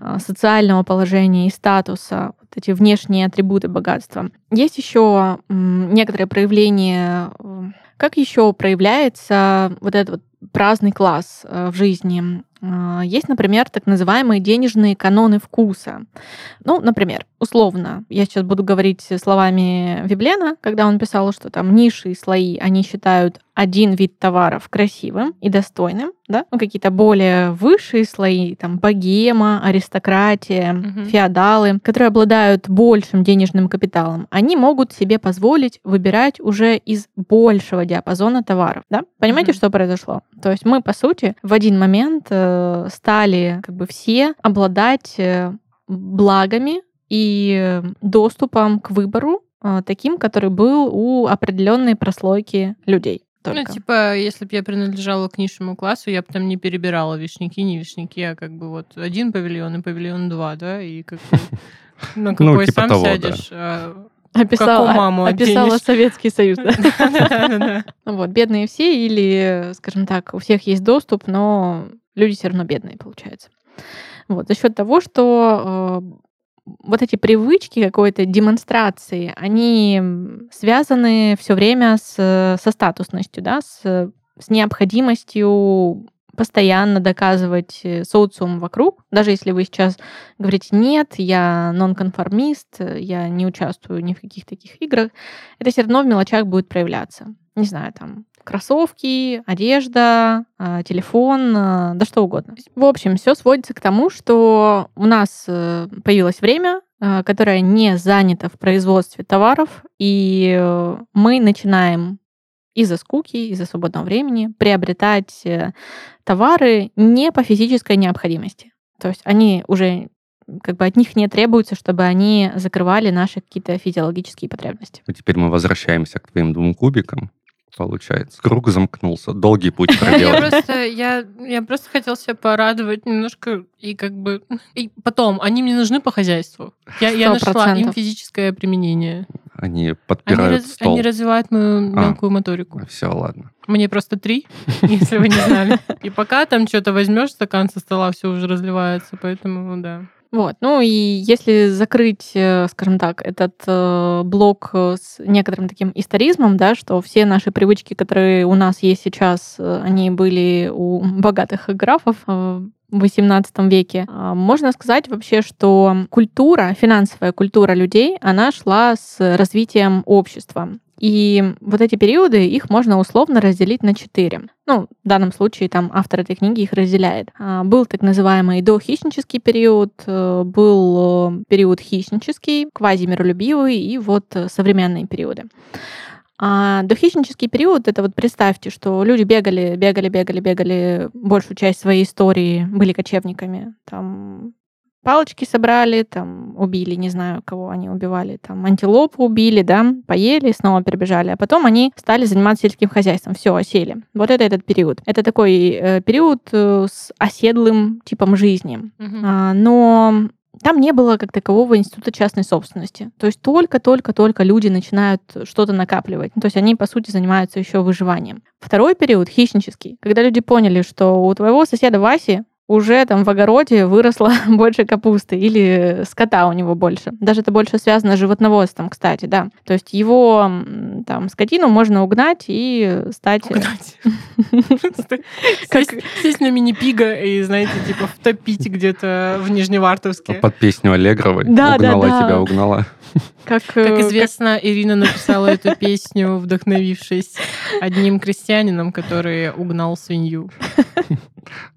[SPEAKER 2] э, социального положения и статуса, вот эти внешние атрибуты богатства. Есть еще некоторые проявления, э, как еще проявляется вот этот вот праздный класс в жизни. А, есть, например, так называемые денежные каноны вкуса. Ну, например, условно, я сейчас буду говорить словами Виблена, когда он писал, что там ниши и слои, они считают один вид товаров красивым и достойным, да, ну, какие-то более высшие слои, там, богема, аристократия, угу. феодалы, которые обладают большим денежным капиталом, они могут себе позволить выбирать уже из большего диапазона товаров, да? Понимаете, угу. что произошло? То есть мы, по сути, в один момент э, стали как бы все обладать э, благами и доступом к выбору э, таким, который был у определенной прослойки людей.
[SPEAKER 3] Ну, только. Ну, типа, если бы я принадлежала к низшему классу, я бы там не перебирала вишняки, не вишняки, а как бы вот один павильон и павильон два, да, и как на ну, какой типа сам сядешь. А
[SPEAKER 2] описала, маму описала Советский Союз. Вот, бедные все или, скажем так, у всех есть доступ, но люди все равно бедные, получается. Вот, за счет того, что э, вот эти привычки какой-то демонстрации, они связаны все время с, со статусностью, да, с, с необходимостью постоянно доказывать э, социум вокруг, даже если вы сейчас говорите «нет, я нонконформист, я не участвую ни в каких таких играх», это все равно в мелочах будет проявляться. Не знаю, там, кроссовки, одежда, а, телефон, а, да что угодно. В общем, все сводится к тому, что у нас э, появилось время, а, которое не занято в производстве товаров, и э, мы начинаем из-за скуки, из-за свободного времени приобретать э, товары не по физической необходимости. То есть они уже как бы от них не требуется, чтобы они закрывали наши какие-то физиологические потребности.
[SPEAKER 3] И теперь мы возвращаемся к твоим двум кубикам. Получается, круг замкнулся. Долгий путь
[SPEAKER 1] Я
[SPEAKER 3] проделали.
[SPEAKER 1] просто, я, я просто хотел себя порадовать немножко и как бы... И потом, они мне нужны по хозяйству. Я, я нашла им физическое применение.
[SPEAKER 3] Они подпирают стол.
[SPEAKER 1] они развивают мою
[SPEAKER 3] А.
[SPEAKER 1] мелкую моторику.
[SPEAKER 3] Все, ладно.
[SPEAKER 1] Мне просто три, если вы не знали. И пока там что-то возьмешь, стакан со стола все уже разливается, поэтому да.
[SPEAKER 2] Вот. Ну и если закрыть, э, скажем так, этот э, блок э, с некоторым таким историзмом, да, что все наши привычки, которые у нас есть сейчас, они были у богатых графов XVIII веке, а, можно сказать вообще, что культура, финансовая культура людей, она шла с развитием общества. И вот эти периоды, их можно условно разделить на четыре. Ну, в данном случае там автор этой книги их разделяет. А, Был так называемый дохищнический период, э, был э, период хищнический, квазимиролюбивый и вот э, современные периоды. А дохищнический период, это вот представьте, что люди бегали, бегали, бегали, бегали большую часть своей истории, были кочевниками. Там палочки собрали, там убили, не знаю, кого они убивали, там антилопу убили, да, поели, снова перебежали, а потом они стали заниматься сельским хозяйством, все, осели. Вот это этот период. Это такой э, период э, с оседлым типом жизни.
[SPEAKER 1] Мгм.
[SPEAKER 2] А, но там не было как такового института частной собственности. То есть только-только-только люди начинают что-то накапливать. Ну, То есть они, по сути, занимаются еще выживанием. Второй период, хищнический, когда люди поняли, что у твоего соседа Васи уже там в огороде выросло больше капусты или скота у него больше. Даже это больше связано с животноводством, кстати, да. То есть его там скотину можно угнать и стать...
[SPEAKER 1] Угнать.
[SPEAKER 2] Как-
[SPEAKER 1] Сесть- на мини-пига и, знаете, типа втопить где-то в Нижневартовске.
[SPEAKER 3] Под песню Аллегровой.
[SPEAKER 2] Да, да,
[SPEAKER 3] угнала
[SPEAKER 2] да.
[SPEAKER 3] тебя, угнала.
[SPEAKER 2] Как, э,
[SPEAKER 1] Как известно, Ирина написала эту песню, вдохновившись одним крестьянином, который угнал свинью.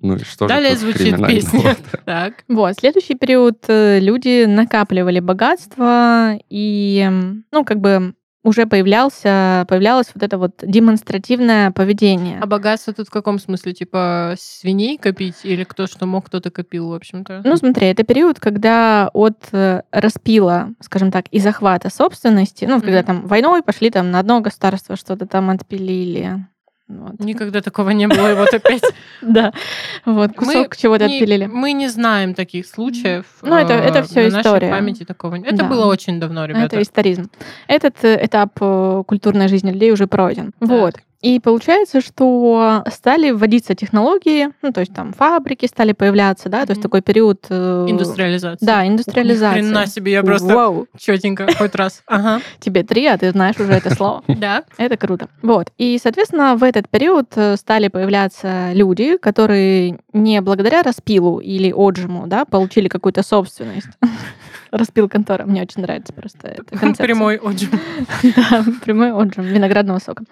[SPEAKER 3] Ну и что
[SPEAKER 1] Далее
[SPEAKER 3] же тут
[SPEAKER 1] звучит песня. Так.
[SPEAKER 2] Вот, следующий период э, люди накапливали богатство, и, ну, как бы уже появлялся, появлялось вот это вот демонстративное поведение.
[SPEAKER 1] А богатство тут в каком смысле? Типа свиней копить? Или кто что мог, кто-то копил, в общем-то?
[SPEAKER 2] Ну, смотри, это период, когда от э, распила, скажем так, и захвата собственности, ну, когда
[SPEAKER 1] Мгм.
[SPEAKER 2] там войной пошли там на одно государство, что-то там отпилили. Вот.
[SPEAKER 1] Никогда такого не было, и вот опять.
[SPEAKER 2] Да, вот, кусок чего-то отпилили.
[SPEAKER 1] Мы не знаем таких случаев.
[SPEAKER 2] Ну, это- это
[SPEAKER 1] э, на нашей
[SPEAKER 2] история.
[SPEAKER 1] памяти такого нет. Это было очень давно, ребята.
[SPEAKER 2] Это историзм. Этот э, этап э, культурной жизни людей уже пройден. Вот. И получается, что стали вводиться технологии, ну, то есть там фабрики стали появляться, да, то есть такой период... э,
[SPEAKER 1] Индустриализация.
[SPEAKER 2] Да, индустриализация.
[SPEAKER 1] Хрена себе, я просто
[SPEAKER 2] Вау,
[SPEAKER 1] четенько хоть раз. Ага.
[SPEAKER 2] тебе три, а ты знаешь уже это слово.
[SPEAKER 1] Да.
[SPEAKER 2] Это круто. Вот. И, соответственно, в этот период э, стали появляться люди, которые не благодаря распилу или отжиму, да, получили какую-то собственность. Распил контора. Мне очень нравится просто эта концепция.
[SPEAKER 1] Прямой отжим.
[SPEAKER 2] Да, прямой отжим виноградного сока.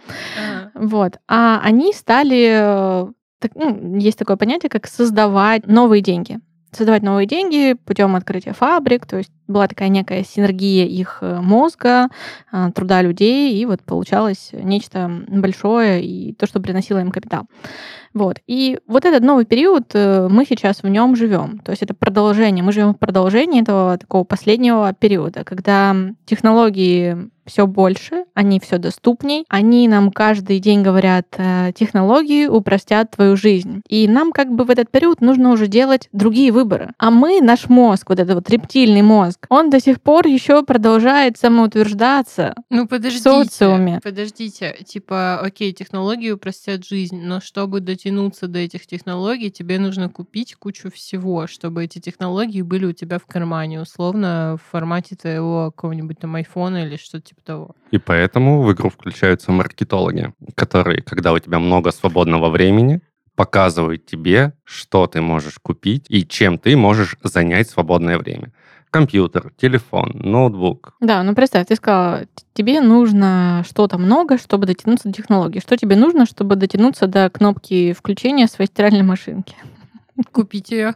[SPEAKER 2] Вот. А они стали... э, ну, есть такое понятие, как создавать новые деньги. Создавать новые деньги путем открытия фабрик, то есть была такая некая синергия их э, мозга, э, труда людей, и вот получалось нечто большое и то, что приносило им капитал. Вот. И вот этот новый период, э, мы сейчас в нем живем. То есть это продолжение. Мы живем в продолжении этого такого последнего периода, когда технологии все больше, они все доступней, они нам каждый день говорят, технологии упростят твою жизнь. И нам как бы в этот период нужно уже делать другие выборы. А мы, наш мозг, вот этот вот рептильный мозг, он до сих пор еще продолжает самоутверждаться.
[SPEAKER 1] Ну, подождите.
[SPEAKER 2] социуме.
[SPEAKER 1] Подождите. Типа, окей, технологии упростят жизнь, но чтобы дотянуться до этих технологий, тебе нужно купить кучу всего, чтобы эти технологии были у тебя в кармане, условно, в формате твоего какого-нибудь там айфона или что-то типа того.
[SPEAKER 3] И поэтому в игру включаются маркетологи, которые, когда у тебя много свободного времени, показывают тебе, что ты можешь купить и чем ты можешь занять свободное время. Компьютер, телефон, ноутбук.
[SPEAKER 2] Да, ну представь, ты сказала, тебе нужно что-то много, чтобы дотянуться до технологий. Что тебе нужно, чтобы дотянуться до кнопки включения своей стиральной машинки?
[SPEAKER 1] Купить ее.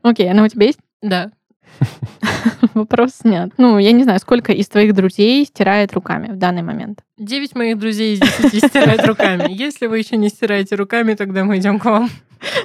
[SPEAKER 2] Окей, она у тебя есть?
[SPEAKER 1] Да.
[SPEAKER 2] Вопрос снят. Ну, я не знаю, сколько из твоих друзей стирает руками в данный момент.
[SPEAKER 1] 9 моих друзей из 10 стирают руками. Если вы еще не стираете руками, тогда мы идем к вам.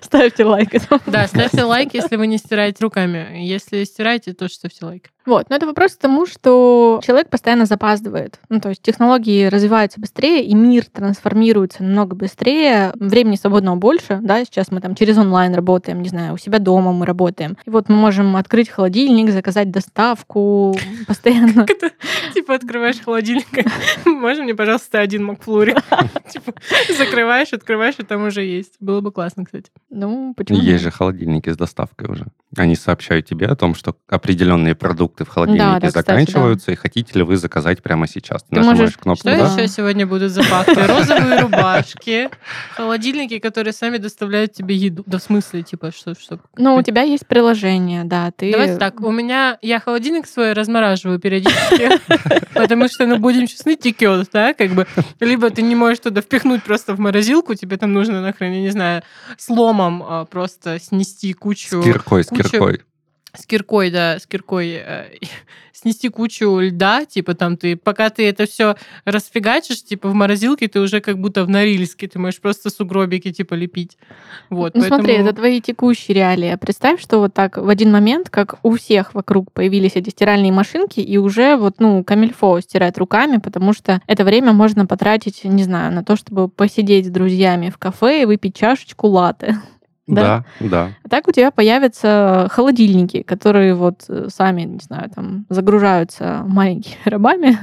[SPEAKER 2] Ставьте лайк.
[SPEAKER 1] Да, ставьте лайк, если вы не стираете руками. Если стираете, то ставьте лайк.
[SPEAKER 2] Вот, но это вопрос к тому, что человек постоянно запаздывает. Ну, то есть технологии развиваются быстрее, и мир трансформируется намного быстрее, времени свободного больше, да, сейчас мы там через онлайн работаем, не знаю, у себя дома мы работаем. И вот мы можем открыть холодильник, заказать доставку постоянно.
[SPEAKER 1] Типа, открываешь холодильник, можно мне, пожалуйста, один Макфлури? Типа, закрываешь, открываешь, и там уже есть. Было бы классно, кстати.
[SPEAKER 2] Ну, почему?
[SPEAKER 3] Есть же холодильники с доставкой уже. Они сообщают тебе о том, что определенные продукты в холодильнике заканчиваются, и хотите ли вы заказать прямо сейчас. Ты, нажимаешь
[SPEAKER 2] можешь-
[SPEAKER 3] кнопку
[SPEAKER 1] Что еще сегодня будут за факты? Розовые рубашки, холодильники, которые сами доставляют тебе еду. Да в смысле, типа, что? что
[SPEAKER 2] Ну, у тебя есть приложение, да, ты...
[SPEAKER 1] Давайте так, у меня, я холодильник свой размораживаю периодически, потому что, ну, будем честны, текет, да, как бы. Либо ты не можешь туда впихнуть просто в морозилку, тебе там нужно нахрен, я не знаю, с ломом а, просто снести кучу...
[SPEAKER 3] С киркой, с
[SPEAKER 1] кучу-
[SPEAKER 3] киркой.
[SPEAKER 1] С киркой, да, с киркой э, снести кучу льда, типа там ты, пока ты это все расфигачишь, типа в морозилке, ты уже как будто в Норильске, ты можешь просто сугробики типа лепить. Вот,
[SPEAKER 2] Ну смотри,
[SPEAKER 1] поэтому-
[SPEAKER 2] это твои текущие реалии. Представь, что вот так в один момент, как у всех вокруг появились эти стиральные машинки, и уже вот, ну, камильфо стирать руками, потому что это время можно потратить, не знаю, на то, чтобы посидеть с друзьями в кафе и выпить чашечку латы. Да.
[SPEAKER 3] Да, да.
[SPEAKER 2] А так у тебя появятся холодильники, которые вот э, сами, не знаю, там загружаются маленькими рабами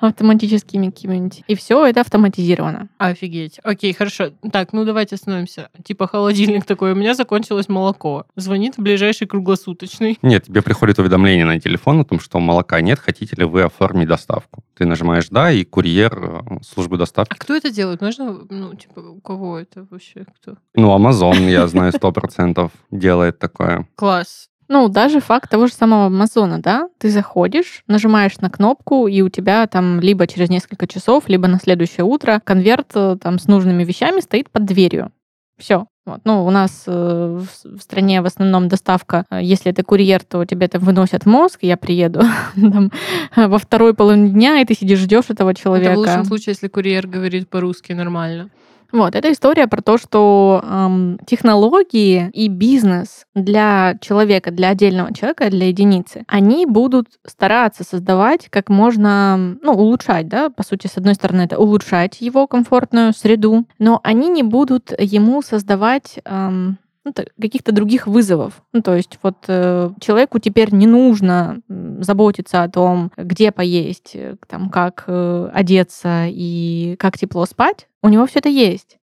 [SPEAKER 2] автоматическими какими-нибудь. И все это автоматизировано.
[SPEAKER 1] Офигеть. Окей, хорошо. Так, ну давайте остановимся. Типа холодильник такой, у меня закончилось молоко. Звонит в ближайший круглосуточный.
[SPEAKER 3] Нет, тебе приходит уведомление на телефон о том, что молока нет, хотите ли вы оформить доставку. Ты нажимаешь «Да», и курьер э, службы
[SPEAKER 1] А
[SPEAKER 3] доставки.
[SPEAKER 1] кто это делает? Можно, ну, типа, у кого это вообще? Кто?
[SPEAKER 3] Ну, Amazon, я знаю, сто процентов делает такое.
[SPEAKER 1] Класс.
[SPEAKER 2] Ну, даже факт того же самого Амазона, да? Ты заходишь, нажимаешь на кнопку, и у тебя там либо через несколько часов, либо на следующее утро конверт э, там с нужными вещами стоит под дверью. Все. Вот. Ну, у нас э, в, в стране в основном доставка, э, если это курьер, то тебе это выносят в мозг, я приеду там, во второй половине дня, и ты сидишь, ждешь этого человека.
[SPEAKER 1] Это в лучшем случае, если курьер говорит по-русски нормально.
[SPEAKER 2] Вот, это история про то, что эм, технологии и бизнес для человека, для отдельного человека, для единицы, они будут стараться создавать как можно, ну, улучшать, да, по сути, с одной стороны, это улучшать его комфортную среду, но они не будут ему создавать эм, ну, каких-то других вызовов. Ну, то есть вот э, человеку теперь не нужно заботиться о том, где поесть, э, там, как э, одеться и как тепло спать. У него все это есть.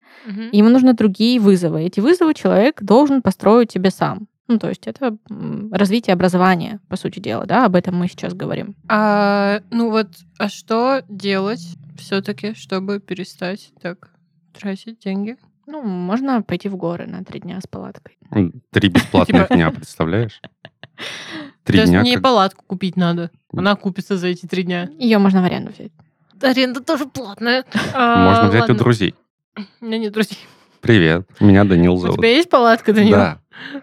[SPEAKER 2] Ему нужны другие вызовы. Эти вызовы человек должен построить себе сам. Ну, то есть это развитие образования, по сути дела, да, об этом мы сейчас говорим.
[SPEAKER 1] А, ну вот, а что делать все-таки, чтобы перестать так тратить деньги?
[SPEAKER 2] Ну, можно пойти в горы на три дня с палаткой.
[SPEAKER 3] М, Три бесплатных
[SPEAKER 1] Типа-
[SPEAKER 3] дня, представляешь? Три дня.
[SPEAKER 1] мне палатку купить надо. Она купится за эти три дня.
[SPEAKER 2] Ее можно в аренду взять.
[SPEAKER 1] Аренда тоже платная.
[SPEAKER 3] Можно взять у друзей.
[SPEAKER 1] У меня нет друзей.
[SPEAKER 3] Привет, меня Данил
[SPEAKER 1] У
[SPEAKER 3] зовут.
[SPEAKER 1] тебя есть палатка, Данил?
[SPEAKER 3] Да.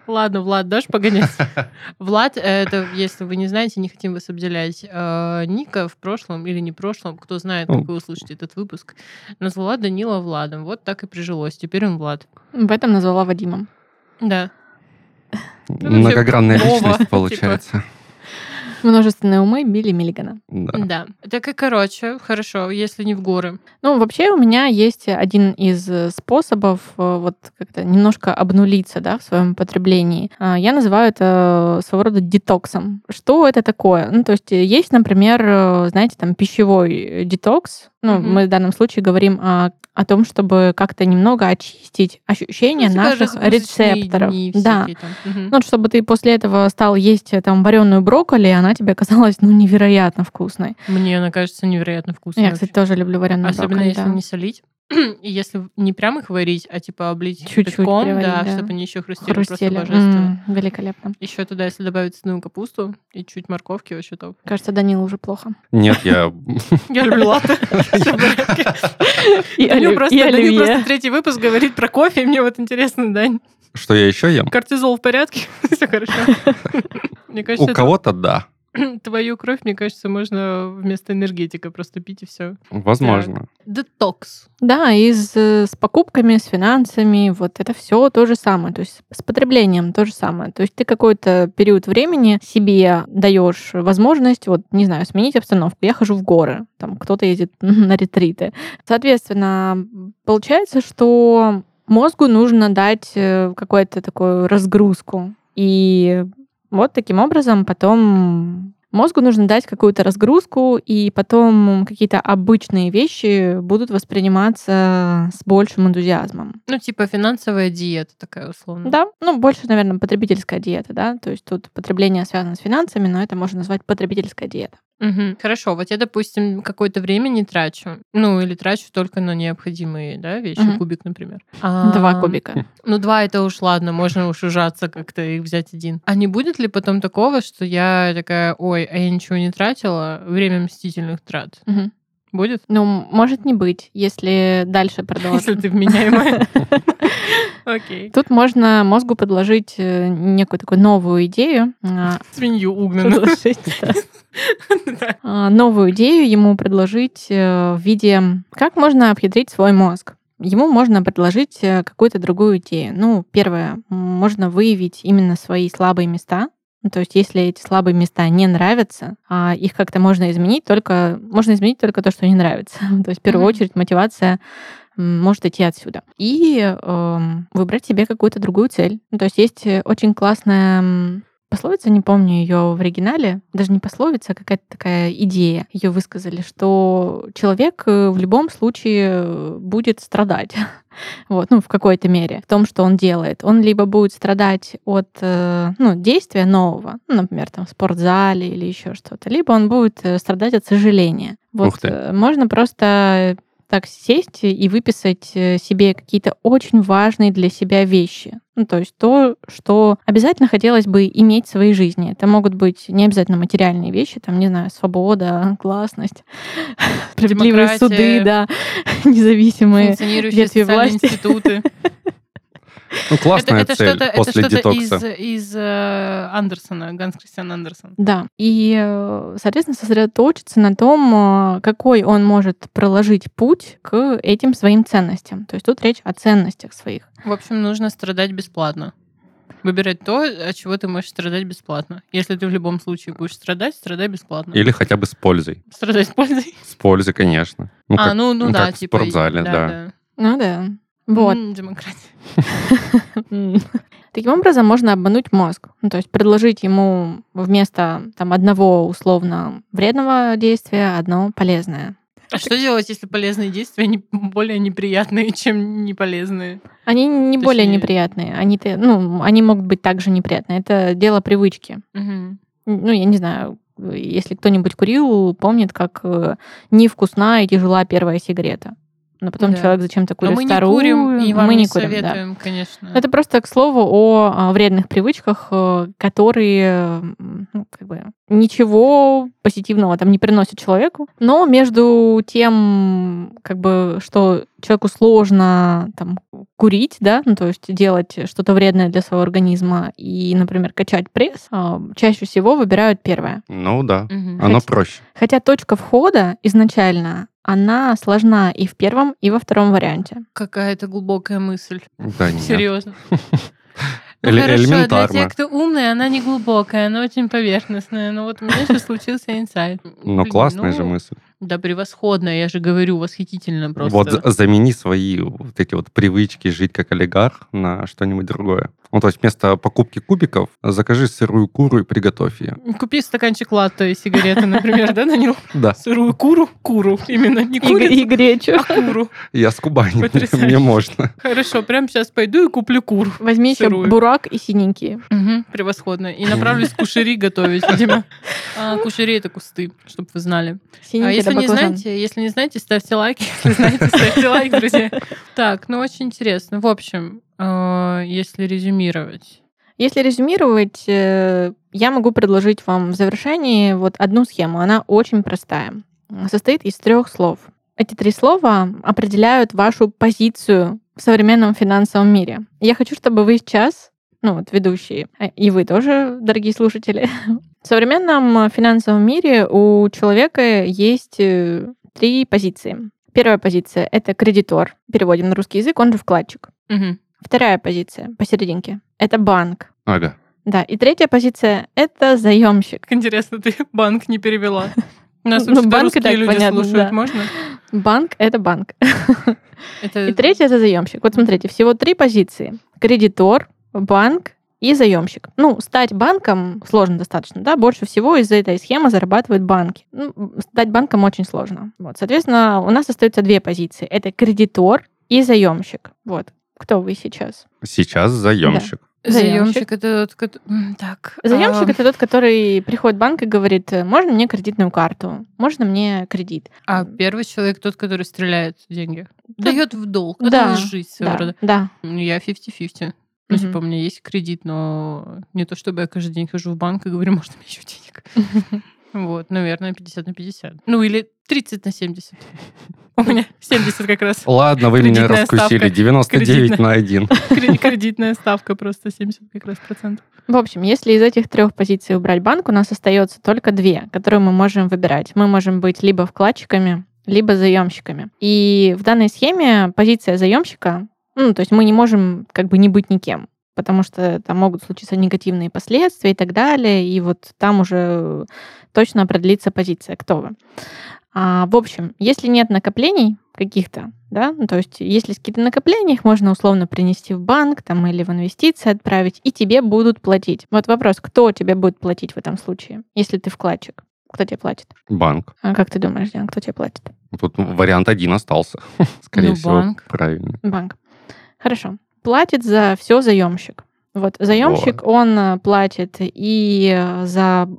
[SPEAKER 1] Ладно, Влад, дашь погонять? Влад, это, если вы не знаете, не хотим вас обделять, э, Ника в прошлом или не прошлом, кто знает,
[SPEAKER 3] Ну.
[SPEAKER 1] как вы услышите этот выпуск, назвала Данила Владом. Вот так и прижилось. Теперь он Влад.
[SPEAKER 2] В этом назвала Вадимом.
[SPEAKER 1] Да.
[SPEAKER 3] Многогранная личность
[SPEAKER 1] типа.
[SPEAKER 3] получается.
[SPEAKER 2] Множественные умы Билли Миллигана.
[SPEAKER 3] Да.
[SPEAKER 1] Да. Так и короче, хорошо, если не в горы.
[SPEAKER 2] Ну, вообще у меня есть один из э, способов э, вот как-то немножко обнулиться, да, в своем потреблении. А, Я называю это э, своего рода детоксом. Что это такое? Ну, то есть есть, например, знаете, там пищевой детокс. Ну,
[SPEAKER 1] Мгм.
[SPEAKER 2] мы в данном случае говорим о, о том, чтобы как-то немного очистить ощущения
[SPEAKER 1] Ну,
[SPEAKER 2] наших рецепторов. Да.
[SPEAKER 1] Мгм.
[SPEAKER 2] Ну, чтобы ты после этого стал есть э, там вареную брокколи, и она тебе казалась, ну, невероятно вкусной.
[SPEAKER 1] Мне она кажется невероятно вкусной.
[SPEAKER 2] Я, кстати, тоже люблю вареную
[SPEAKER 1] Особенно
[SPEAKER 2] брокколи.
[SPEAKER 1] если
[SPEAKER 2] да.
[SPEAKER 1] не солить. И если не прям их варить, а типа облить
[SPEAKER 2] Чуть-чуть
[SPEAKER 1] кипятком,
[SPEAKER 2] приварить,
[SPEAKER 1] да,
[SPEAKER 2] да.
[SPEAKER 1] чтобы они еще хрустели, просто
[SPEAKER 2] Хрустели.
[SPEAKER 1] божественно.
[SPEAKER 2] М, великолепно.
[SPEAKER 1] Еще туда, если добавить цветную капусту и чуть морковки, вообще топ.
[SPEAKER 2] Кажется, Данилу уже плохо.
[SPEAKER 3] Нет, я...
[SPEAKER 1] Я люблю.
[SPEAKER 2] И,
[SPEAKER 1] Данил просто, просто третий выпуск говорит про кофе, и мне вот интересно, Дань,
[SPEAKER 3] Что я еще ем?
[SPEAKER 1] кортизол в порядке? Все хорошо. Мне кажется,
[SPEAKER 3] У кого-то да.
[SPEAKER 1] Твою кровь, мне кажется, можно вместо энергетика просто пить и все.
[SPEAKER 3] Возможно.
[SPEAKER 1] Детокс.
[SPEAKER 2] Да, и с, с покупками, с финансами, вот это все то же самое. То есть с потреблением то же самое. То есть ты какой-то период времени себе даешь возможность, вот, не знаю, сменить обстановку. Я хожу в горы, там кто-то едет на ретриты. Соответственно, получается, что мозгу нужно дать э, какую-то такую разгрузку. И вот таким образом потом Мозгу нужно дать какую-то разгрузку, и потом какие-то обычные вещи будут восприниматься с большим энтузиазмом.
[SPEAKER 1] Ну, типа финансовая диета такая условно.
[SPEAKER 2] Да, ну, больше, наверное, потребительская диета, да, то есть тут потребление связано с финансами, но это можно назвать потребительская диета.
[SPEAKER 1] Угу. Хорошо, вот я, допустим, какое-то время не трачу, ну или трачу только на необходимые, да, вещи, угу. кубик, например.
[SPEAKER 2] А, два кубика.
[SPEAKER 1] Ну два это уж ладно, можно уж ужаться как-то и взять один. А не будет ли потом такого, что я такая, ой, а я ничего не тратила, время мстительных трат?
[SPEAKER 2] Угу.
[SPEAKER 1] Будет?
[SPEAKER 2] Ну, может не быть, если дальше продолжить.
[SPEAKER 1] Если ты вменяемая. Окей.
[SPEAKER 2] Тут можно мозгу предложить э, некую такую новую идею.
[SPEAKER 1] А, Свинью угнанную.
[SPEAKER 2] А, новую идею ему предложить э, в виде, как можно обхитрить свой мозг. Ему можно предложить э, какую-то другую идею. Ну, первое, можно выявить именно свои слабые места, ну, то есть, если эти слабые места не нравятся, а их как-то можно изменить, только можно изменить только то, что не нравится. то есть, в первую mm-hmm. очередь, мотивация может идти отсюда. И э, выбрать себе какую-то другую цель. Ну, то есть, есть очень классная пословица, не помню ее в оригинале, даже не пословица, а какая-то такая идея. Ее высказали, что человек э, в любом случае будет страдать. Вот, ну, в какой-то мере, в том, что он делает. Он либо будет страдать от э, ну, действия нового, ну, например, там, в спортзале или еще что-то, либо он будет э, страдать от сожаления. Вот можно просто так сесть и выписать э, себе какие-то очень важные для себя вещи. Ну, то есть то, что обязательно хотелось бы иметь в своей жизни. Это могут быть не обязательно материальные вещи, там, не знаю, свобода, гласность, справедливые суды, да, независимые ветви власти.
[SPEAKER 1] институты.
[SPEAKER 3] Ну, классная это, это цель после
[SPEAKER 1] это
[SPEAKER 3] детокса.
[SPEAKER 1] из, из э, Андерсона, Ганс Кристиан Андерсон.
[SPEAKER 2] Да, и, э, соответственно, сосредоточиться на том, э, какой он может проложить путь к этим своим ценностям. То есть тут речь о ценностях своих.
[SPEAKER 1] В общем, нужно страдать бесплатно. Выбирать то, от чего ты можешь страдать бесплатно. Если ты в любом случае будешь страдать, страдай бесплатно.
[SPEAKER 3] Или хотя бы с пользой.
[SPEAKER 1] Страдать с пользой?
[SPEAKER 3] С пользой, конечно.
[SPEAKER 1] Ну, а, как, ну, ну, ну да,
[SPEAKER 3] как
[SPEAKER 1] типа...
[SPEAKER 3] в спортзале, да.
[SPEAKER 2] да. Ну да. Вот.
[SPEAKER 1] Демократия.
[SPEAKER 2] Таким образом можно обмануть мозг. Ну, то есть предложить ему вместо там, одного условно вредного действия одно полезное.
[SPEAKER 1] А что делать, если полезные действия не более неприятные, чем неполезные?
[SPEAKER 2] Они не Точнее... более неприятные. Они, ну, они могут быть также неприятные. Это дело привычки.
[SPEAKER 1] Угу.
[SPEAKER 2] Ну, я не знаю, если кто-нибудь курил, помнит, как э, невкусна и тяжела первая сигарета но потом да. человек зачем-то курит
[SPEAKER 1] но мы
[SPEAKER 2] вторую.
[SPEAKER 1] Не курим, и вам
[SPEAKER 2] мы
[SPEAKER 1] не,
[SPEAKER 2] не курим,
[SPEAKER 1] советуем,
[SPEAKER 2] да.
[SPEAKER 1] конечно.
[SPEAKER 2] Это просто к слову о а, вредных привычках, э, которые ну, как бы, ничего позитивного там не приносят человеку. Но между тем, как бы, что человеку сложно там, курить, да, ну, то есть делать что-то вредное для своего организма и, например, качать пресс, а, чаще всего выбирают первое.
[SPEAKER 3] Ну да, угу. оно
[SPEAKER 2] хотя,
[SPEAKER 3] проще.
[SPEAKER 2] Хотя точка входа изначально она сложна и в первом, и во втором варианте.
[SPEAKER 1] Какая-то глубокая мысль.
[SPEAKER 3] Да нет.
[SPEAKER 1] Серьезно. Ну,
[SPEAKER 3] Эле-
[SPEAKER 1] хорошо,
[SPEAKER 3] элементарно.
[SPEAKER 1] для тех, кто умный, она не глубокая, она очень поверхностная. Но вот у меня сейчас случился инсайт.
[SPEAKER 3] Но классная же мысль.
[SPEAKER 1] Да, превосходно, я же говорю, восхитительно просто.
[SPEAKER 3] Вот замени свои вот эти вот привычки жить как олигарх на что-нибудь другое. Ну, то есть вместо покупки кубиков закажи сырую куру и приготовь ее.
[SPEAKER 1] Купи стаканчик латте и сигареты, например, да, на нем?
[SPEAKER 3] Да.
[SPEAKER 1] Сырую куру, куру, именно, не курицу,
[SPEAKER 2] и гречу.
[SPEAKER 1] а куру.
[SPEAKER 3] Я с Кубани, мне можно.
[SPEAKER 1] Хорошо, прямо сейчас пойду и куплю куру.
[SPEAKER 2] Возьми еще бурак и синенькие.
[SPEAKER 1] Угу, превосходно. И направлюсь к кушери готовить, видимо. А, кушери это кусты, чтобы вы знали.
[SPEAKER 2] Синенькие
[SPEAKER 1] а если не знаете, если не знаете, ставьте лайки. Если знаете, ставьте лайк, друзья. Так, ну очень интересно. В общем, э, если резюмировать.
[SPEAKER 2] Если резюмировать, э, я могу предложить вам в завершении вот одну схему. Она очень простая. Состоит из трех слов. Эти три слова определяют вашу позицию в современном финансовом мире. Я хочу, чтобы вы сейчас ну вот ведущие, э, и вы тоже, дорогие слушатели. В современном финансовом мире у человека есть э, три позиции. Первая позиция — это кредитор, переводим на русский язык, он же вкладчик.
[SPEAKER 1] Мгм.
[SPEAKER 2] Вторая позиция посерединке — это банк.
[SPEAKER 3] Ага.
[SPEAKER 2] Да, и третья позиция — это заемщик.
[SPEAKER 1] Как интересно, ты банк не перевела. У нас
[SPEAKER 2] Ну, банк
[SPEAKER 1] русские люди
[SPEAKER 2] понятно,
[SPEAKER 1] слушают,
[SPEAKER 2] да.
[SPEAKER 1] можно?
[SPEAKER 2] Банк — это банк.
[SPEAKER 1] Это
[SPEAKER 2] И третья — это заемщик. Вот смотрите, всего три позиции. Кредитор, банк и заемщик. Ну, стать банком сложно достаточно, да, больше всего из-за этой схемы зарабатывают банки. Ну, стать банком очень сложно. Вот, соответственно, у нас остаются две позиции. Это кредитор и заемщик. Вот. Кто вы сейчас?
[SPEAKER 3] Сейчас заемщик.
[SPEAKER 1] Заемщик это тот, так.
[SPEAKER 2] Заемщик
[SPEAKER 1] а,
[SPEAKER 2] это тот, который приходит в банк и говорит, можно мне кредитную карту, можно мне кредит.
[SPEAKER 1] А первый человек тот, который стреляет деньги.
[SPEAKER 2] Да.
[SPEAKER 1] Дает в долг.
[SPEAKER 2] Да,
[SPEAKER 1] жизнь своего
[SPEAKER 2] Да,
[SPEAKER 1] рода.
[SPEAKER 2] да.
[SPEAKER 1] Я 50-50. Ну, типа, у меня есть кредит, но не то, чтобы я каждый день хожу в банк и говорю, можно мне еще денег. Вот, наверное, 50 на 50. Ну, или 30 на 70. У меня 70 как раз.
[SPEAKER 3] Ладно, вы меня раскусили.
[SPEAKER 1] ставка.
[SPEAKER 3] 99
[SPEAKER 1] Кредитная.
[SPEAKER 3] на 1.
[SPEAKER 1] Кре- Кредитная ставка просто 70 как раз процентов.
[SPEAKER 2] В общем, если из этих трех позиций убрать банк, у нас остается только две, которые мы можем выбирать. Мы можем быть либо вкладчиками, либо заемщиками. И в данной схеме позиция заемщика, ну, то есть мы не можем как бы не быть никем, потому что там могут случиться негативные последствия и так далее, и вот там уже точно определится позиция, кто вы. А, в общем, если нет накоплений каких-то, да, ну, то есть если какие-то накопления, их можно условно принести в банк там, или в инвестиции отправить, и тебе будут платить. Вот вопрос, кто тебе будет платить в этом случае, если ты вкладчик? Кто тебе платит?
[SPEAKER 3] Банк.
[SPEAKER 2] А как ты думаешь, Диана, кто тебе платит?
[SPEAKER 3] Тут вариант один остался. Скорее
[SPEAKER 1] Ну,
[SPEAKER 3] всего,
[SPEAKER 1] банк.
[SPEAKER 3] правильно.
[SPEAKER 2] Банк. Хорошо. Платит за все заемщик. Вот заемщик, он э, платит и э, за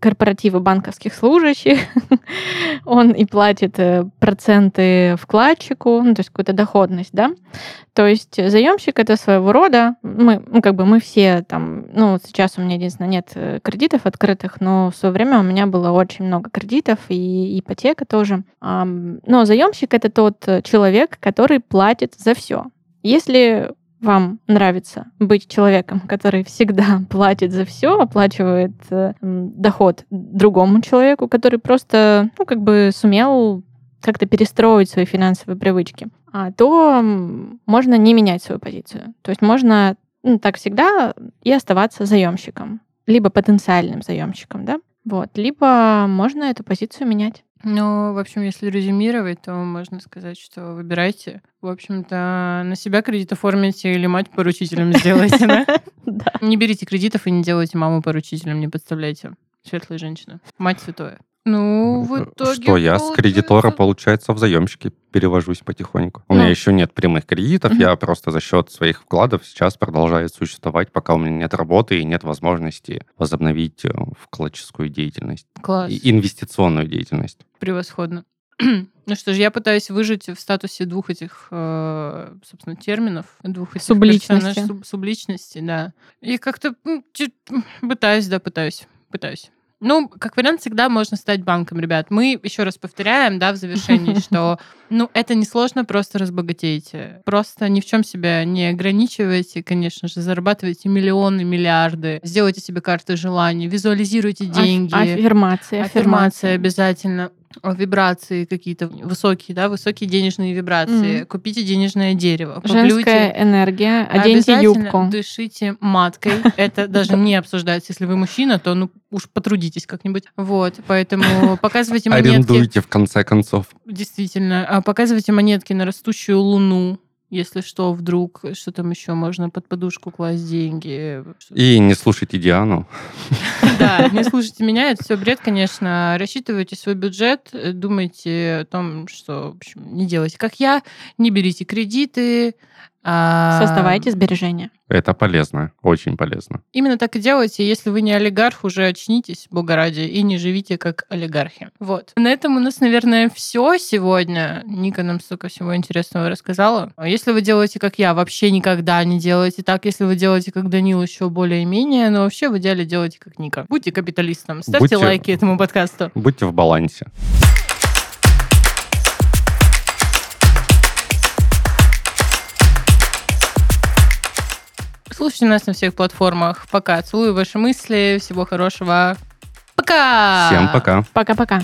[SPEAKER 2] корпоративы банковских служащих, он и платит э, проценты вкладчику, ну, то есть какую-то доходность, да. То есть заемщик это своего рода, мы, ну, как бы мы все там, ну, вот сейчас у меня, единственное, нет кредитов открытых, но в свое время у меня было очень много кредитов и ипотека тоже. Но заемщик это тот человек, который платит за все. Если вам нравится быть человеком, который всегда платит за все, оплачивает э, доход другому человеку, который просто, ну, как бы сумел как-то перестроить свои финансовые привычки, а, то можно не менять свою позицию. То есть можно ну, так всегда и оставаться заемщиком, либо потенциальным заемщиком, да? Вот, либо можно эту позицию менять.
[SPEAKER 1] Ну, в общем, если резюмировать, то можно сказать, что выбирайте. В общем-то, на себя кредит оформите или мать поручителем сделайте, да?
[SPEAKER 2] Да.
[SPEAKER 1] Не берите кредитов и не делайте маму поручителем, не подставляйте. Светлая женщина. Мать святое. Ну, в итоге...
[SPEAKER 3] Что я с кредитора,
[SPEAKER 1] получается-
[SPEAKER 3] получается, в заемщики перевожусь потихоньку. У меня
[SPEAKER 2] Ну.
[SPEAKER 3] еще нет прямых кредитов,
[SPEAKER 2] Мгм.
[SPEAKER 3] я просто за счет своих вкладов сейчас продолжаю существовать, пока у меня нет работы и нет возможности возобновить э, вкладческую деятельность
[SPEAKER 1] Класс.
[SPEAKER 3] и инвестиционную деятельность.
[SPEAKER 1] Превосходно. Ну что ж, я пытаюсь выжить в статусе двух этих, э, собственно, терминов, двух этих
[SPEAKER 2] Субличности.
[SPEAKER 1] персонаж- суб- субличности, да. И как-то м, пытаюсь, да, пытаюсь, пытаюсь. Ну, как вариант, всегда можно стать банком, ребят. Мы еще раз повторяем, да, в завершении, что, ну, это несложно, просто разбогатейте. Просто ни в чем себя не ограничивайте, конечно же, зарабатывайте миллионы, миллиарды, сделайте себе карты желаний, визуализируйте
[SPEAKER 2] Аф-
[SPEAKER 1] деньги.
[SPEAKER 2] Аффирмации,
[SPEAKER 1] Аффирмации обязательно. Вибрации какие-то высокие, да, высокие денежные вибрации.
[SPEAKER 2] Мгм.
[SPEAKER 1] Купите денежное дерево.
[SPEAKER 2] Женская энергия, оденьте
[SPEAKER 1] Обязательно
[SPEAKER 2] юбку.
[SPEAKER 1] Дышите маткой. Это даже не обсуждается. Если вы мужчина, то ну уж потрудитесь как-нибудь. Вот, поэтому показывайте монетки.
[SPEAKER 3] Арендуйте, в конце концов.
[SPEAKER 1] Действительно. А Показывайте монетки на растущую луну. Если что, вдруг, что там еще можно под подушку класть деньги.
[SPEAKER 3] И не слушайте Диану.
[SPEAKER 1] Да, не слушайте меня, это все бред, конечно. Рассчитывайте свой бюджет, э, думайте о том, что, в общем, не делайте как я, не берите кредиты. А,
[SPEAKER 2] Создавайте сбережения.
[SPEAKER 3] Это полезно, очень полезно.
[SPEAKER 1] Именно так и делайте. Если вы не олигарх, уже очнитесь, бога ради, и не живите как олигархи. Вот. На этом у нас, наверное, все сегодня. Ника нам столько всего интересного рассказала. Если вы делаете, как я, вообще никогда не делайте так. Если вы делаете, как Данил, еще более-менее, но вообще в идеале делайте, как Ника. Будьте капиталистом. Ставьте
[SPEAKER 3] Будьте-
[SPEAKER 1] лайки этому подкасту.
[SPEAKER 3] Будьте в балансе.
[SPEAKER 1] Слушайте нас на всех платформах. Пока. Целую ваши мысли. Всего хорошего. Пока!
[SPEAKER 3] Всем пока.
[SPEAKER 2] Пока-пока.